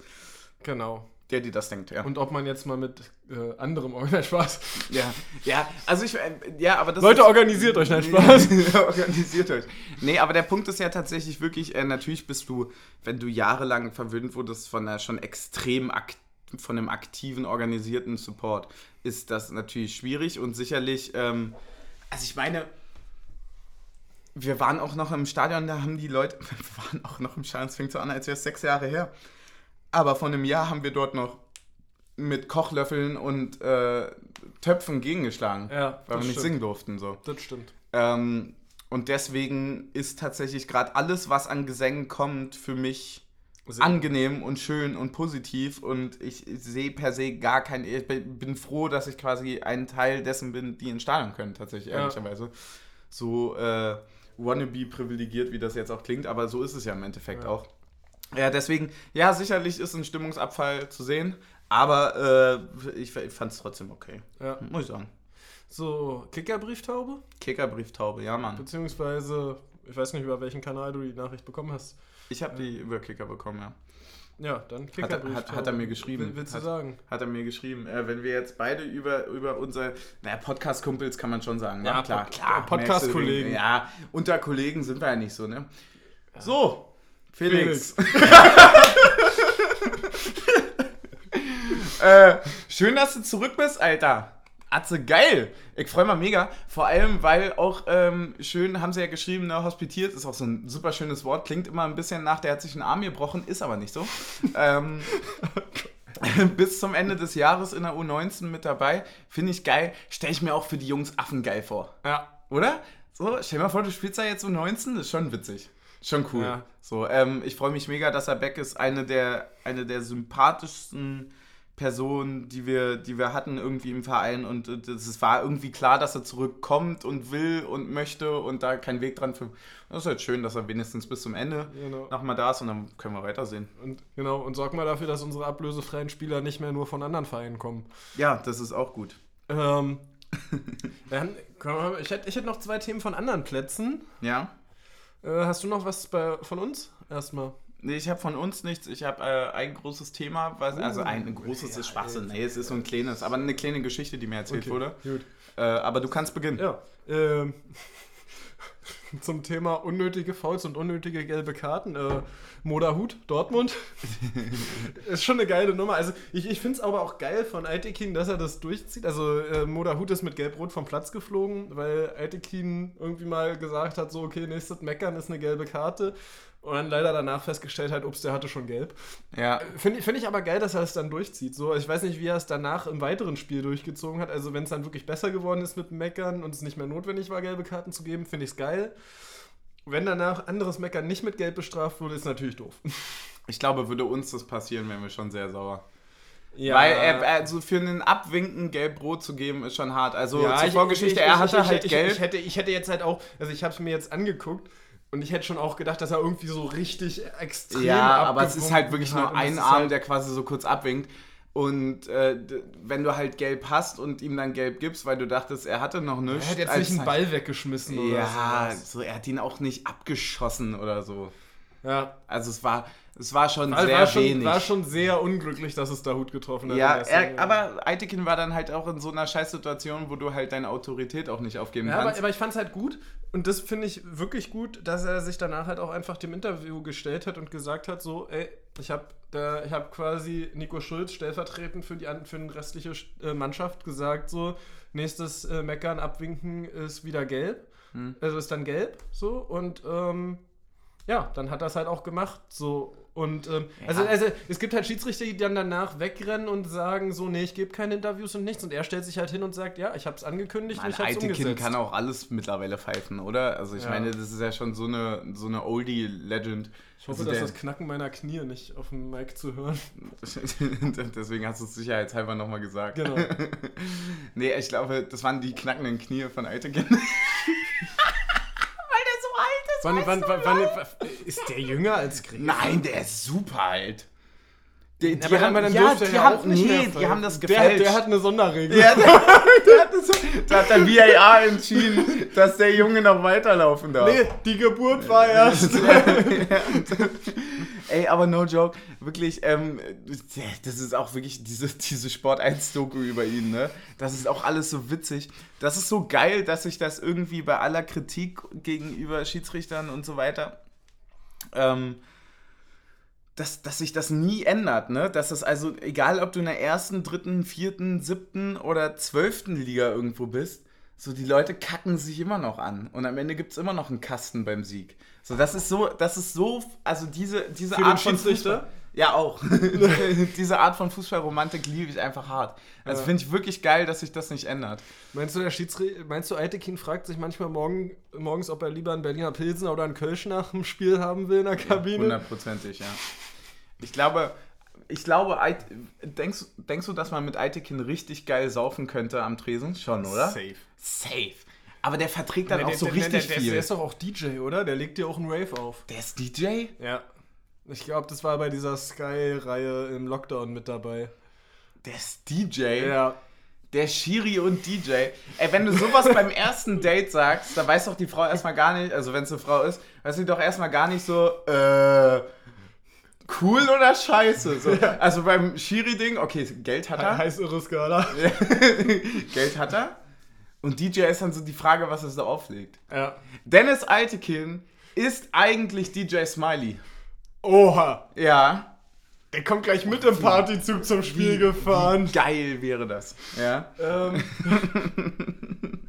Genau. der die das denkt, ja. Und ob man jetzt mal mit äh, anderem Nein, Spaß. Ja, ja, also ich, äh, ja, aber das Leute, ist, organisiert euch, nein, Spaß. Organisiert euch. Nee, aber der Punkt ist ja tatsächlich wirklich, äh, natürlich bist du, wenn du jahrelang verwöhnt wurdest von einer schon extrem ak von einem aktiven, organisierten Support, ist das natürlich schwierig und sicherlich, ähm, also ich meine, wir waren auch noch im Stadion, da haben die Leute, wir waren auch noch im Stadion, es fängt so an, als wäre es sechs Jahre her. Aber vor einem Jahr haben wir dort noch mit Kochlöffeln und äh, Töpfen gegengeschlagen, Ja, weil wir nicht stimmt. singen durften. So. Das stimmt. Ähm, und deswegen ist tatsächlich gerade alles, was an Gesängen kommt, für mich angenehm und schön und positiv. Und ich sehe per se gar kein. Ich bin froh, dass ich quasi ein Teil dessen bin, die ins Stadion können, tatsächlich, Ja. ehrlicherweise. So äh, wannabe privilegiert, wie das jetzt auch klingt, aber so ist es ja im Endeffekt Ja. auch. Ja, deswegen, ja, sicherlich ist ein Stimmungsabfall zu sehen, aber äh, ich, ich fand es trotzdem okay, Ja. muss ich sagen. So, Kickerbrieftaube? Kickerbrieftaube, ja, Mann. Beziehungsweise, ich weiß nicht, über welchen Kanal du die Nachricht bekommen hast. Ich habe die über Kicker bekommen, ja. Ja, dann Hat er- Kickerbrieftaube. hat- hat er mir geschrieben. Will, willst du Hat- sagen? Hat er mir geschrieben. Äh, wenn wir jetzt beide über, über unsere, naja, Podcast-Kumpels kann man schon sagen, ne? Ja, klar, Pod- klar. Podcast-Kollegen. Ja, unter Kollegen sind wir ja nicht so, ne? So, Felix. äh, schön, dass du zurück bist, Alter. Atze, geil. Ich freue mich mega. Vor allem, weil auch ähm, schön, haben sie ja geschrieben, ne, hospitiert, ist auch so ein super schönes Wort. Klingt immer ein bisschen nach, der hat sich einen Arm gebrochen, ist aber nicht so. ähm, bis zum Ende des Jahres in der U19 mit dabei. Finde ich geil. Stelle ich mir auch für die Jungs affengeil vor. Ja. Oder? So, stell dir mal vor, du spielst da jetzt U19, das ist schon witzig. Schon cool. Ja. So, ähm, ich freue mich mega, dass er back ist. Eine der, eine der sympathischsten Personen, die wir, die wir hatten irgendwie im Verein. Und es war irgendwie klar, dass er zurückkommt und will und möchte und da kein Weg dran für. Das ist halt schön, dass er wenigstens bis zum Ende Genau. nochmal da ist und dann können wir weitersehen. Und, genau, und sorg mal dafür, dass unsere ablösefreien Spieler nicht mehr nur von anderen Vereinen kommen. Ja, das ist auch gut. Ähm, dann, mal, ich, hätte, ich hätte noch zwei Themen von anderen Plätzen. Ja? Äh, hast du noch was bei, von uns? Erstmal. Nee, ich habe von uns nichts. Ich habe äh, ein großes Thema, was, also ein, ein großes ja, ist Schwachsinn. Nee, es ist so ein kleines, aber eine kleine Geschichte, die mir erzählt wurde. Gut. Äh, aber du kannst beginnen. Ja. Ähm, zum Thema unnötige Fouls und unnötige gelbe Karten. Äh, Moderhut, Dortmund. ist schon eine geile Nummer. Also ich, ich finde es aber auch geil von Aitekin, dass er das durchzieht. Also äh, Moderhut ist mit Gelb-Rot vom Platz geflogen, weil Aitekin irgendwie mal gesagt hat, so okay, nächstes Meckern ist eine gelbe Karte. Und dann leider danach festgestellt hat, ups, der hatte schon gelb. Ja, Finde find ich aber geil, dass er es dann durchzieht. So, ich weiß nicht, wie er es danach im weiteren Spiel durchgezogen hat. Also, wenn es dann wirklich besser geworden ist mit Meckern und es nicht mehr notwendig war, gelbe Karten zu geben, finde ich es geil. Wenn danach anderes Meckern nicht mit Gelb bestraft wurde, ist natürlich doof. ich glaube, würde uns das passieren, wären wir schon sehr sauer. Ja, Weil er, also für einen Abwinken gelb-rot zu geben, ist schon hart. Also ja, zur ich- Vorgeschichte, ich- er ich- hatte ich, halt gelb. Ich hätte, ich hätte jetzt halt auch, also ich habe es mir jetzt angeguckt und ich hätte schon auch gedacht, dass er irgendwie so richtig extrem ja, aber es ist halt wirklich hat nur ein Arm, halt- der quasi so kurz abwinkt. Und äh, wenn du halt gelb hast und ihm dann gelb gibst, weil du dachtest, er hatte noch nichts. Er hätte jetzt nicht einen Ball weggeschmissen oder Ja, sowas. so, er hat ihn auch nicht abgeschossen oder so. Ja, Also es war, es war schon war, sehr war, schon, wenig. war schon sehr unglücklich, dass es da Hut getroffen hat. ja, er, aber Eitekin war dann halt auch in so einer Scheißsituation, wo du halt deine Autorität auch nicht aufgeben Ja, aber, kannst. aber ich fand es halt gut und das finde ich wirklich gut, dass er sich danach halt auch einfach dem Interview gestellt hat und gesagt hat, so, ey, ich habe ich hab quasi Nico Schulz stellvertretend für die, für die restliche äh, Mannschaft gesagt, so, nächstes äh, Meckern, Abwinken ist wieder gelb, Hm. also ist dann gelb, so und ähm, ja, dann hat er es halt auch gemacht, so Und ähm, also, also es gibt halt Schiedsrichter, die dann danach wegrennen und sagen so, nee, ich gebe keine Interviews und nichts. Und er stellt sich halt hin und sagt, ja, ich habe es angekündigt Mann, und ich habe es Aitekin umgesetzt. kann auch alles mittlerweile pfeifen, oder? Also ich Ja. meine, das ist ja schon so eine, so eine Oldie-Legend. ich hoffe, also dass das Knacken meiner Knie nicht auf dem Mic zu hören. Deswegen hast du es sicherheitshalber nochmal gesagt. Genau. Nee, ich glaube, das waren die knackenden Knie von Aitekin. Weil der so alt ist. Wann, wann, wann, wann, ist der jünger als Gräfe? Nein, der ist super alt. Die, die aber, haben, dann ja, die ja haben, auch nicht nee, mehr die haben das der, gefälscht. der hat eine Sonderregel. ja, der, der hat das, da hat der VAR entschieden, dass der Junge noch weiterlaufen darf. Nee, die Geburt war erst. Ey, aber no joke, wirklich, ähm, das ist auch wirklich diese, diese Sport 1-Doku über ihn, ne? Das ist auch alles so witzig. Das ist so geil, dass sich das irgendwie bei aller Kritik gegenüber Schiedsrichtern und so weiter, ähm, dass, dass sich das nie ändert, ne? Dass es also, egal ob du in der ersten, dritten, vierten, siebten oder zwölften Liga irgendwo bist, so die Leute kacken sich immer noch an. Und am Ende gibt es immer noch einen Kasten beim Sieg. So, das ist so, das ist so, also diese, diese Für Art von? Fußball. Ja, auch. diese Art von Fußballromantik liebe ich einfach hart. Also Ja. finde ich wirklich geil, dass sich das nicht ändert. Meinst du, der Schiedsrichter, meinst du, Eitekin fragt sich manchmal morgen, morgens, ob er lieber einen Berliner Pilsen oder einen Kölsch nach dem Spiel haben will in der Kabine? Hundertprozentig, ja. Ich glaube, ich glaube, denkst, denkst du, dass man mit Aitekin richtig geil saufen könnte am Tresen? Schon, oder? Safe. Safe. Aber der verträgt dann Der- auch der- so der- richtig viel. Der ist doch auch DJ, oder? Der legt dir auch einen Rave auf. Der ist DJ? Ja. Ich glaube, das war bei dieser Sky-Reihe im Lockdown mit dabei. Der ist DJ? Ja. Der Shiri und DJ. Ey, wenn du sowas beim ersten Date sagst, da weiß doch die Frau erstmal gar nicht, also wenn es eine Frau ist, weiß sie doch erstmal gar nicht so, äh, cool oder scheiße. So. Also beim Shiri-Ding, okay, Geld hat er. Heiß irre Skala. Geld hat er. Und DJ ist dann so die Frage, was er so auflegt. Ja. Dennis Altekin ist eigentlich DJ Smiley. Oha. Ja. Der kommt gleich mit im Partyzug zum Spiel gefahren. Geil wäre das. Ja. Ähm,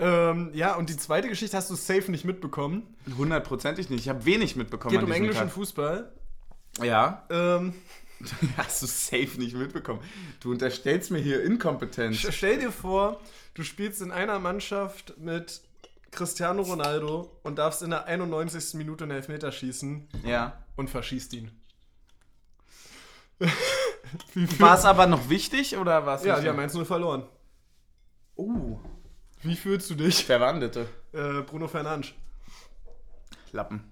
ähm, ja, und die zweite Geschichte hast du safe nicht mitbekommen. Hundertprozentig nicht. Ich habe wenig mitbekommen. Geht um englischen Tag. Fußball. Ja. Ähm, Hast du safe nicht mitbekommen. Du unterstellst mir hier Inkompetenz. st- stell dir vor, du spielst in einer Mannschaft mit Cristiano Ronaldo und darfst in der 91. Minute einen Elfmeter schießen Ja. und verschießt ihn. War es aber noch wichtig oder war es Ja, die haben 1-0 verloren. Uh, Wie fühlst du dich? Verwandelte. Äh, Bruno Fernandes. Lappen.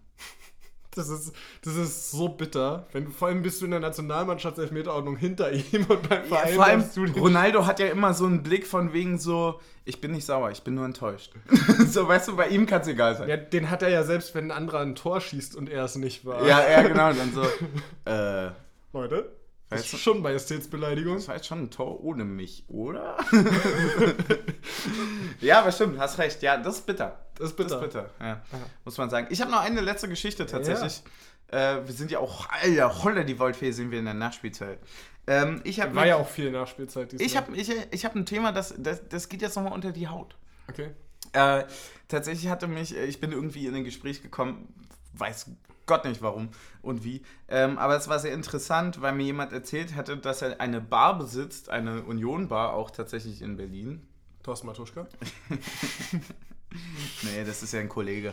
Das ist, das ist so bitter. Wenn, vor allem bist du in der Nationalmannschaftselfmeterordnung hinter ihm und beim Ja, Verein vor allem, du Ronaldo hat ja immer so einen Blick von wegen so, ich bin nicht sauer, ich bin nur enttäuscht. so, weißt du, bei ihm kann es egal sein. Ja, den hat er ja selbst, wenn ein anderer ein Tor schießt und er es nicht war. Ja, ja, genau. Dann so, äh, Leute, das ist schon Majestätsbeleidigung. das war jetzt schon ein Tor ohne mich, oder? ja, aber stimmt, hast recht. Ja, das ist bitter. Das ist Das bitter. ist bitter, ja. Muss man sagen. Ich habe noch eine letzte Geschichte tatsächlich. Äh, wir sind ja auch, alter, holla die Waldfee sind wir in der Nachspielzeit. Ähm, ich habe War ja auch viel Nachspielzeit diesmal. ich hab, ich, ich hab ein Thema, das, das, das geht jetzt nochmal unter die Haut. Okay. Äh, tatsächlich hatte mich, äh, ich bin irgendwie in ein Gespräch gekommen, weiß Gott nicht warum und wie. Ähm, aber es war sehr interessant, weil mir jemand erzählt hatte, dass er eine Bar besitzt, eine Union-Bar, auch tatsächlich in Berlin. Thorsten Matuschka. Nee, das ist ja ein Kollege.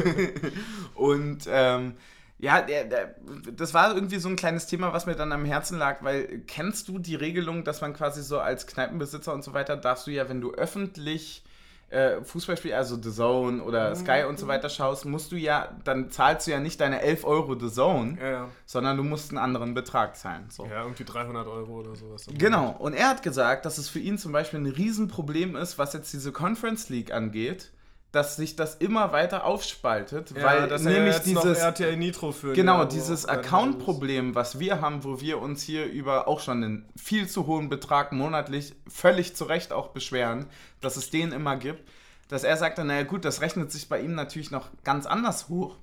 und ähm, ja, der, der, das war irgendwie so ein kleines Thema, was mir dann am Herzen lag, weil kennst du die Regelung, dass man quasi so als Kneipenbesitzer und so weiter, darfst du ja, wenn du öffentlich äh, Fußball spielst, also The Zone oder Sky und so weiter schaust, musst du ja, dann zahlst du ja nicht deine 11 Euro The Zone, Ja, ja. sondern du musst einen anderen Betrag zahlen. So. Ja, irgendwie 300 Euro oder sowas. Genau, und er hat gesagt, dass es für ihn zum Beispiel ein Riesenproblem ist, was jetzt diese Conference League angeht, dass sich das immer weiter aufspaltet, Ja, weil dass er nämlich noch dieses RTL Nitro für genau ja, dieses Account-Problem, was wir haben, wo wir uns hier über auch schon einen viel zu hohen Betrag monatlich völlig zu Recht auch beschweren, dass es den immer gibt, dass er sagte, naja gut, das rechnet sich bei ihm natürlich noch ganz anders hoch.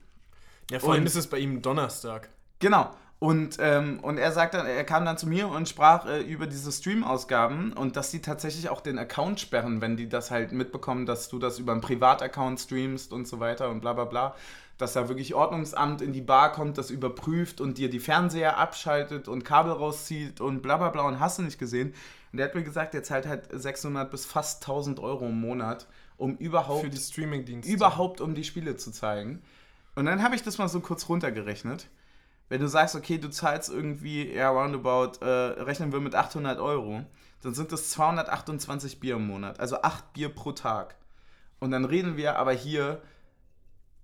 Ja, vor allem ist es bei ihm Donnerstag. Genau. Und, ähm, und er sagt dann, er kam dann zu mir und sprach äh, über diese Stream-Ausgaben und dass die tatsächlich auch den Account sperren, wenn die das halt mitbekommen, dass du das über einen Privataccount streamst und so weiter und bla bla bla. Dass da wirklich Ordnungsamt in die Bar kommt, das überprüft und dir die Fernseher abschaltet und Kabel rauszieht und bla bla bla und hast du nicht gesehen. Und der hat mir gesagt, er zahlt halt 600 bis fast 1000 Euro im Monat, um überhaupt, Für die Streaming-Dienste. überhaupt um die Spiele zu zeigen. Und dann habe ich das mal so kurz runtergerechnet. Wenn du sagst, okay, du zahlst irgendwie, ja, roundabout, äh, rechnen wir mit 800 Euro, dann sind das 228 Bier im Monat, also 8 Bier pro Tag. Und dann reden wir aber hier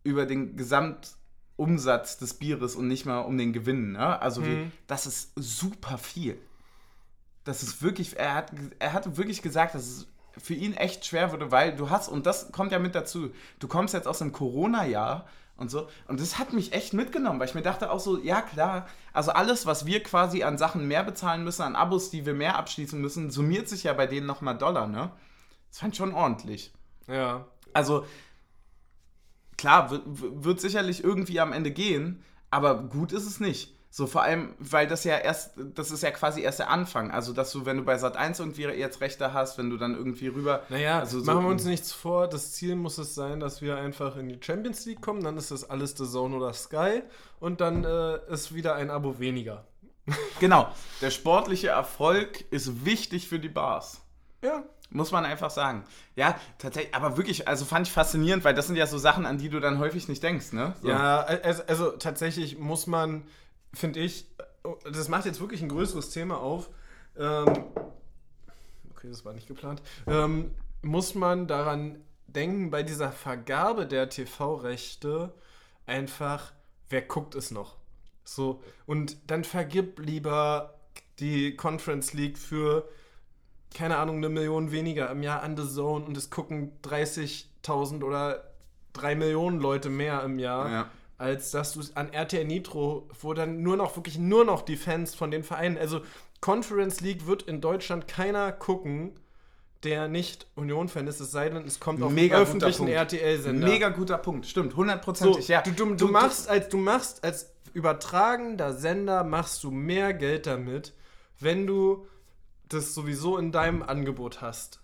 über den Gesamtumsatz des Bieres und nicht mal um den Gewinn. Ne? Also wie, das ist super viel. Das ist wirklich, er hat, er hat wirklich gesagt, dass es für ihn echt schwer würde, weil du hast, und das kommt ja mit dazu, du kommst jetzt aus einem Corona-Jahr und so, und das hat mich echt mitgenommen, weil ich mir dachte auch so, ja klar, also alles, was wir quasi an Sachen mehr bezahlen müssen, an Abos, die wir mehr abschließen müssen, summiert sich ja bei denen nochmal Dollar, ne? Das fand ich schon ordentlich. Ja. Also, klar, wird sicherlich irgendwie am Ende gehen, aber gut ist es nicht. So vor allem, weil das ja erst, das ist ja quasi erst der Anfang. Also, dass du, wenn du bei Sat 1 irgendwie jetzt Rechte hast, wenn du dann irgendwie rüber. Naja, also so- machen wir uns nichts vor. Das Ziel muss es sein, dass wir einfach in die Champions League kommen. Dann ist das alles The Zone oder Sky. Und dann äh, ist wieder ein Abo weniger. Genau, der sportliche Erfolg ist wichtig für die Bars. Ja. Muss man einfach sagen. Ja, tatsächlich, aber wirklich, also fand ich faszinierend, weil das sind ja so Sachen, an die du dann häufig nicht denkst, ne? So. Ja, also, also tatsächlich muss man, finde ich, das macht jetzt wirklich ein größeres Thema auf. Ähm, okay, das war nicht geplant. Ähm, muss man daran denken, bei dieser Vergabe der TV-Rechte einfach, wer guckt es noch? So, und dann vergib lieber die Conference League für, keine Ahnung, eine Million weniger im Jahr an The Zone und es gucken 30.000 oder 3 Millionen Leute mehr im Jahr Ja. Als dass du an RTL Nitro, wo dann nur noch, wirklich nur noch die Fans von den Vereinen, also Conference League wird in Deutschland keiner gucken, der nicht Union-Fan ist, es sei denn, es kommt auf Mega guter öffentlichen. RTL-Sender. Mega guter Punkt, stimmt, so, hundertprozentig, ja. du, du, du, machst als, du machst als übertragender Sender, machst du mehr Geld damit, wenn du das sowieso in deinem Angebot hast.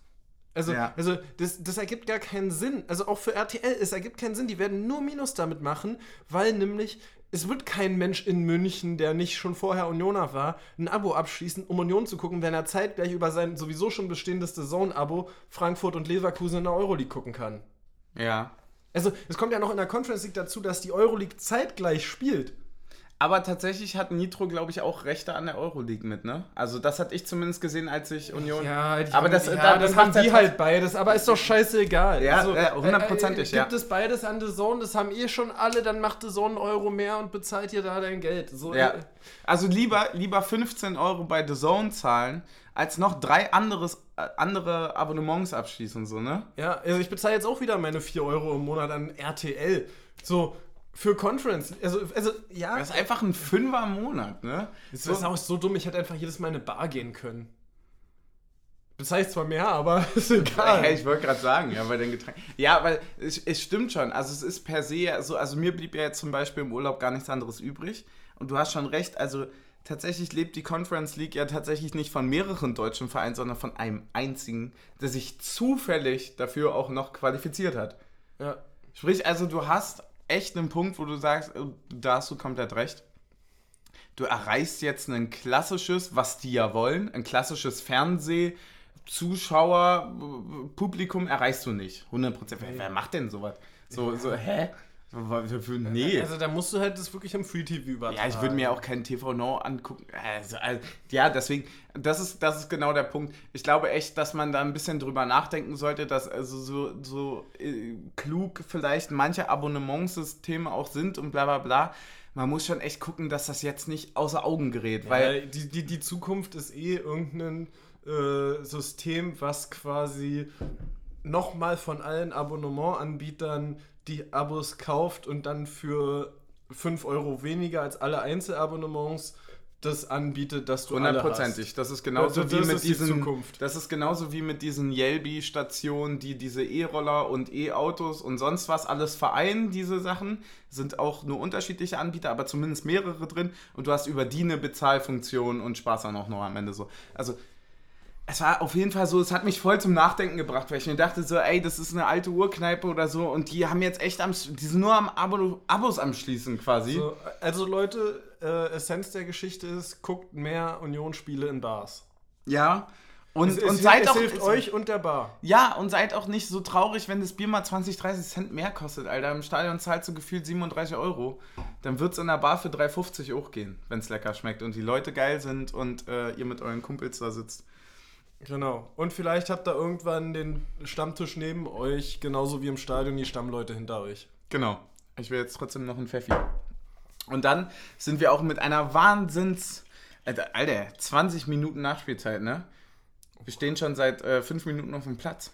Also, Ja. also das, das ergibt gar keinen Sinn. Also auch für RTL, es ergibt keinen Sinn. Die werden nur Minus damit machen, weil nämlich es wird kein Mensch in München, der nicht schon vorher Unioner war, ein Abo abschließen, um Union zu gucken, wenn er zeitgleich über sein sowieso schon bestehendes Zone-Abo Frankfurt und Leverkusen in der Euroleague gucken kann. Ja. Also es kommt ja noch in der Conference League dazu, dass die Euroleague zeitgleich spielt. Aber tatsächlich hat Nitro, glaube ich, auch Rechte an der Euroleague mit, ne? Also das hatte ich zumindest gesehen, als ich Union. aber das, ja, da, das haben ja die halt beides, aber ist doch scheißegal. Ja, Also, ja, hundertprozentig, äh, ja. Gibt es beides an The Zone, das haben eh schon alle, dann macht The Zone einen Euro mehr und bezahlt ihr da dein Geld. So, Ja. äh, Also lieber, lieber 15 Euro bei The Zone zahlen, als noch drei anderes, äh, andere Abonnements abschließen, so, ne? ja, also ich bezahle jetzt auch wieder meine 4 Euro im Monat an RTL. So, für Conference. Also, also ja. Das ist einfach ein Fünfer im Monat, ne? Das ist auch so dumm, ich hätte einfach jedes Mal in eine Bar gehen können. Bezahle ich zwar mehr, aber ist egal. Ja, ich wollte gerade sagen, ja, bei den Getränken. Ja, weil es, es stimmt schon. Also es ist per se ja so, also mir blieb ja jetzt zum Beispiel im Urlaub gar nichts anderes übrig. Und du hast schon recht, also tatsächlich lebt die Conference League ja tatsächlich nicht von mehreren deutschen Vereinen, sondern von einem einzigen, der sich zufällig dafür auch noch qualifiziert hat. Ja. Sprich, also du hast echt einen Punkt, wo du sagst, äh, da hast du komplett recht. Du erreichst jetzt ein klassisches, was die ja wollen, ein klassisches Fernseh, Zuschauer, äh, Publikum erreichst du nicht. 100 Prozent. Wer, wer macht denn sowas? So, so, hä? Nee. Also da musst du halt das wirklich im Free TV übertragen. Ja, ich würde mir auch keinen TV Now angucken. Also, also, ja, deswegen, das ist, das ist genau der Punkt. Ich glaube echt, dass man da ein bisschen drüber nachdenken sollte, dass also so, so äh, klug vielleicht manche Abonnementssysteme auch sind und bla bla bla. Man muss schon echt gucken, dass das jetzt nicht außer Augen gerät, weil Weil die, die, die Zukunft ist eh irgendein äh, System, was quasi nochmal von allen Abonnementanbietern die Abos kauft und dann für 5 Euro weniger als alle Einzelabonnements das anbietet, dass du Hundertprozentig. Das ist genauso Das- wie das mit ist die diesen. Zukunft. Das ist genauso wie mit diesen Yelby-Stationen, die diese E-Roller und E-Autos und sonst was alles vereinen. Diese Sachen sind auch nur unterschiedliche Anbieter, aber zumindest mehrere drin. Und du hast über die eine Bezahlfunktion und Spaß dann auch noch am Ende so. Also es war auf jeden Fall so, es hat mich voll zum Nachdenken gebracht, weil ich mir dachte so, ey, das ist eine alte Urkneipe oder so und die haben jetzt echt am, die sind nur am Abo, Abos am Schließen quasi. So, also Leute, äh, Essenz der Geschichte ist, guckt mehr Union-Spiele in Bars. Ja. Und, Es, es, und seid es auch, hilft euch und der Bar. Ja, und seid auch nicht so traurig, wenn das Bier mal 20, 30 Cent mehr kostet, Alter. Im Stadion zahlst du gefühlt 37 Euro. Dann wird es in der Bar für 3,50 hochgehen, wenn es lecker schmeckt und die Leute geil sind und äh, ihr mit euren Kumpels da sitzt. Genau. Und vielleicht habt ihr irgendwann den Stammtisch neben euch, genauso wie im Stadion die Stammleute hinter euch. Genau. Ich will jetzt trotzdem noch einen Pfeffi. Und dann sind wir auch mit einer Wahnsinns... Alter, Alter 20 Minuten Nachspielzeit, ne? Wir stehen schon seit äh, 5 Minuten auf dem Platz.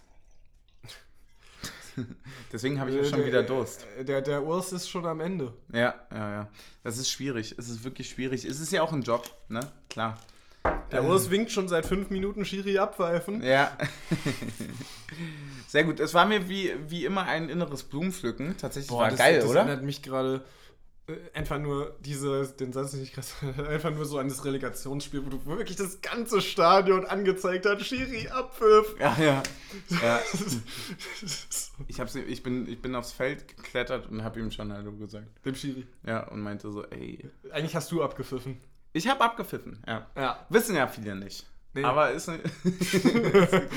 Deswegen habe ich auch schon Der- wieder Durst. äh, Der, der Urs ist schon am Ende. Ja, ja, ja. Das ist schwierig. Es ist wirklich schwierig. Es ist ja auch ein Job, ne? Klar. Der Urs winkt schon seit fünf Minuten Schiri abpfeifen. Ja. Sehr gut. Es war mir wie, wie immer ein inneres Blumenpflücken. Tatsächlich war das, geil, das oder? erinnert mich gerade äh, einfach nur diese, den Satz nicht krass, einfach nur so an das Relegationsspiel, wo du wirklich das ganze Stadion angezeigt hat, Schiri, Abpfiff. Ja, ja. ja. Ich, hab's, ich, bin, ich bin aufs Feld geklettert und habe ihm schon Hallo gesagt. Dem Schiri. Ja, und meinte so, ey. Eigentlich hast du abgepfiffen. Ich habe abgepfiffen, ja. Ja. Wissen ja viele nicht. Nee. Aber ist eine.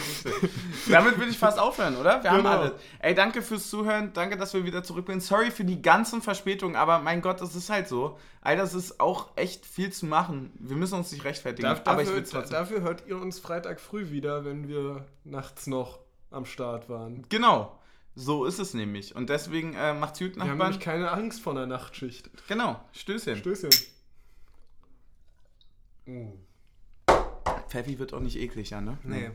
Damit würde ich fast aufhören, oder? Wir haben Genau. alles. Ey, danke fürs Zuhören. Danke, dass wir wieder zurück sind. Sorry für die ganzen Verspätungen, aber mein Gott, das ist halt so. All das ist auch echt viel zu machen. Wir müssen uns nicht rechtfertigen. Darf, aber ich dafür, will trotzdem. dafür hört ihr uns Freitag früh wieder, wenn wir nachts noch am Start waren. Genau. So ist es nämlich. Und deswegen äh, macht's gut, Wir haben Nachbarn. nämlich keine Angst vor einer Nachtschicht. Genau. Stößchen. Stößchen. Mm. Pfeffi wird auch nicht eklig, ja, ne? Nee.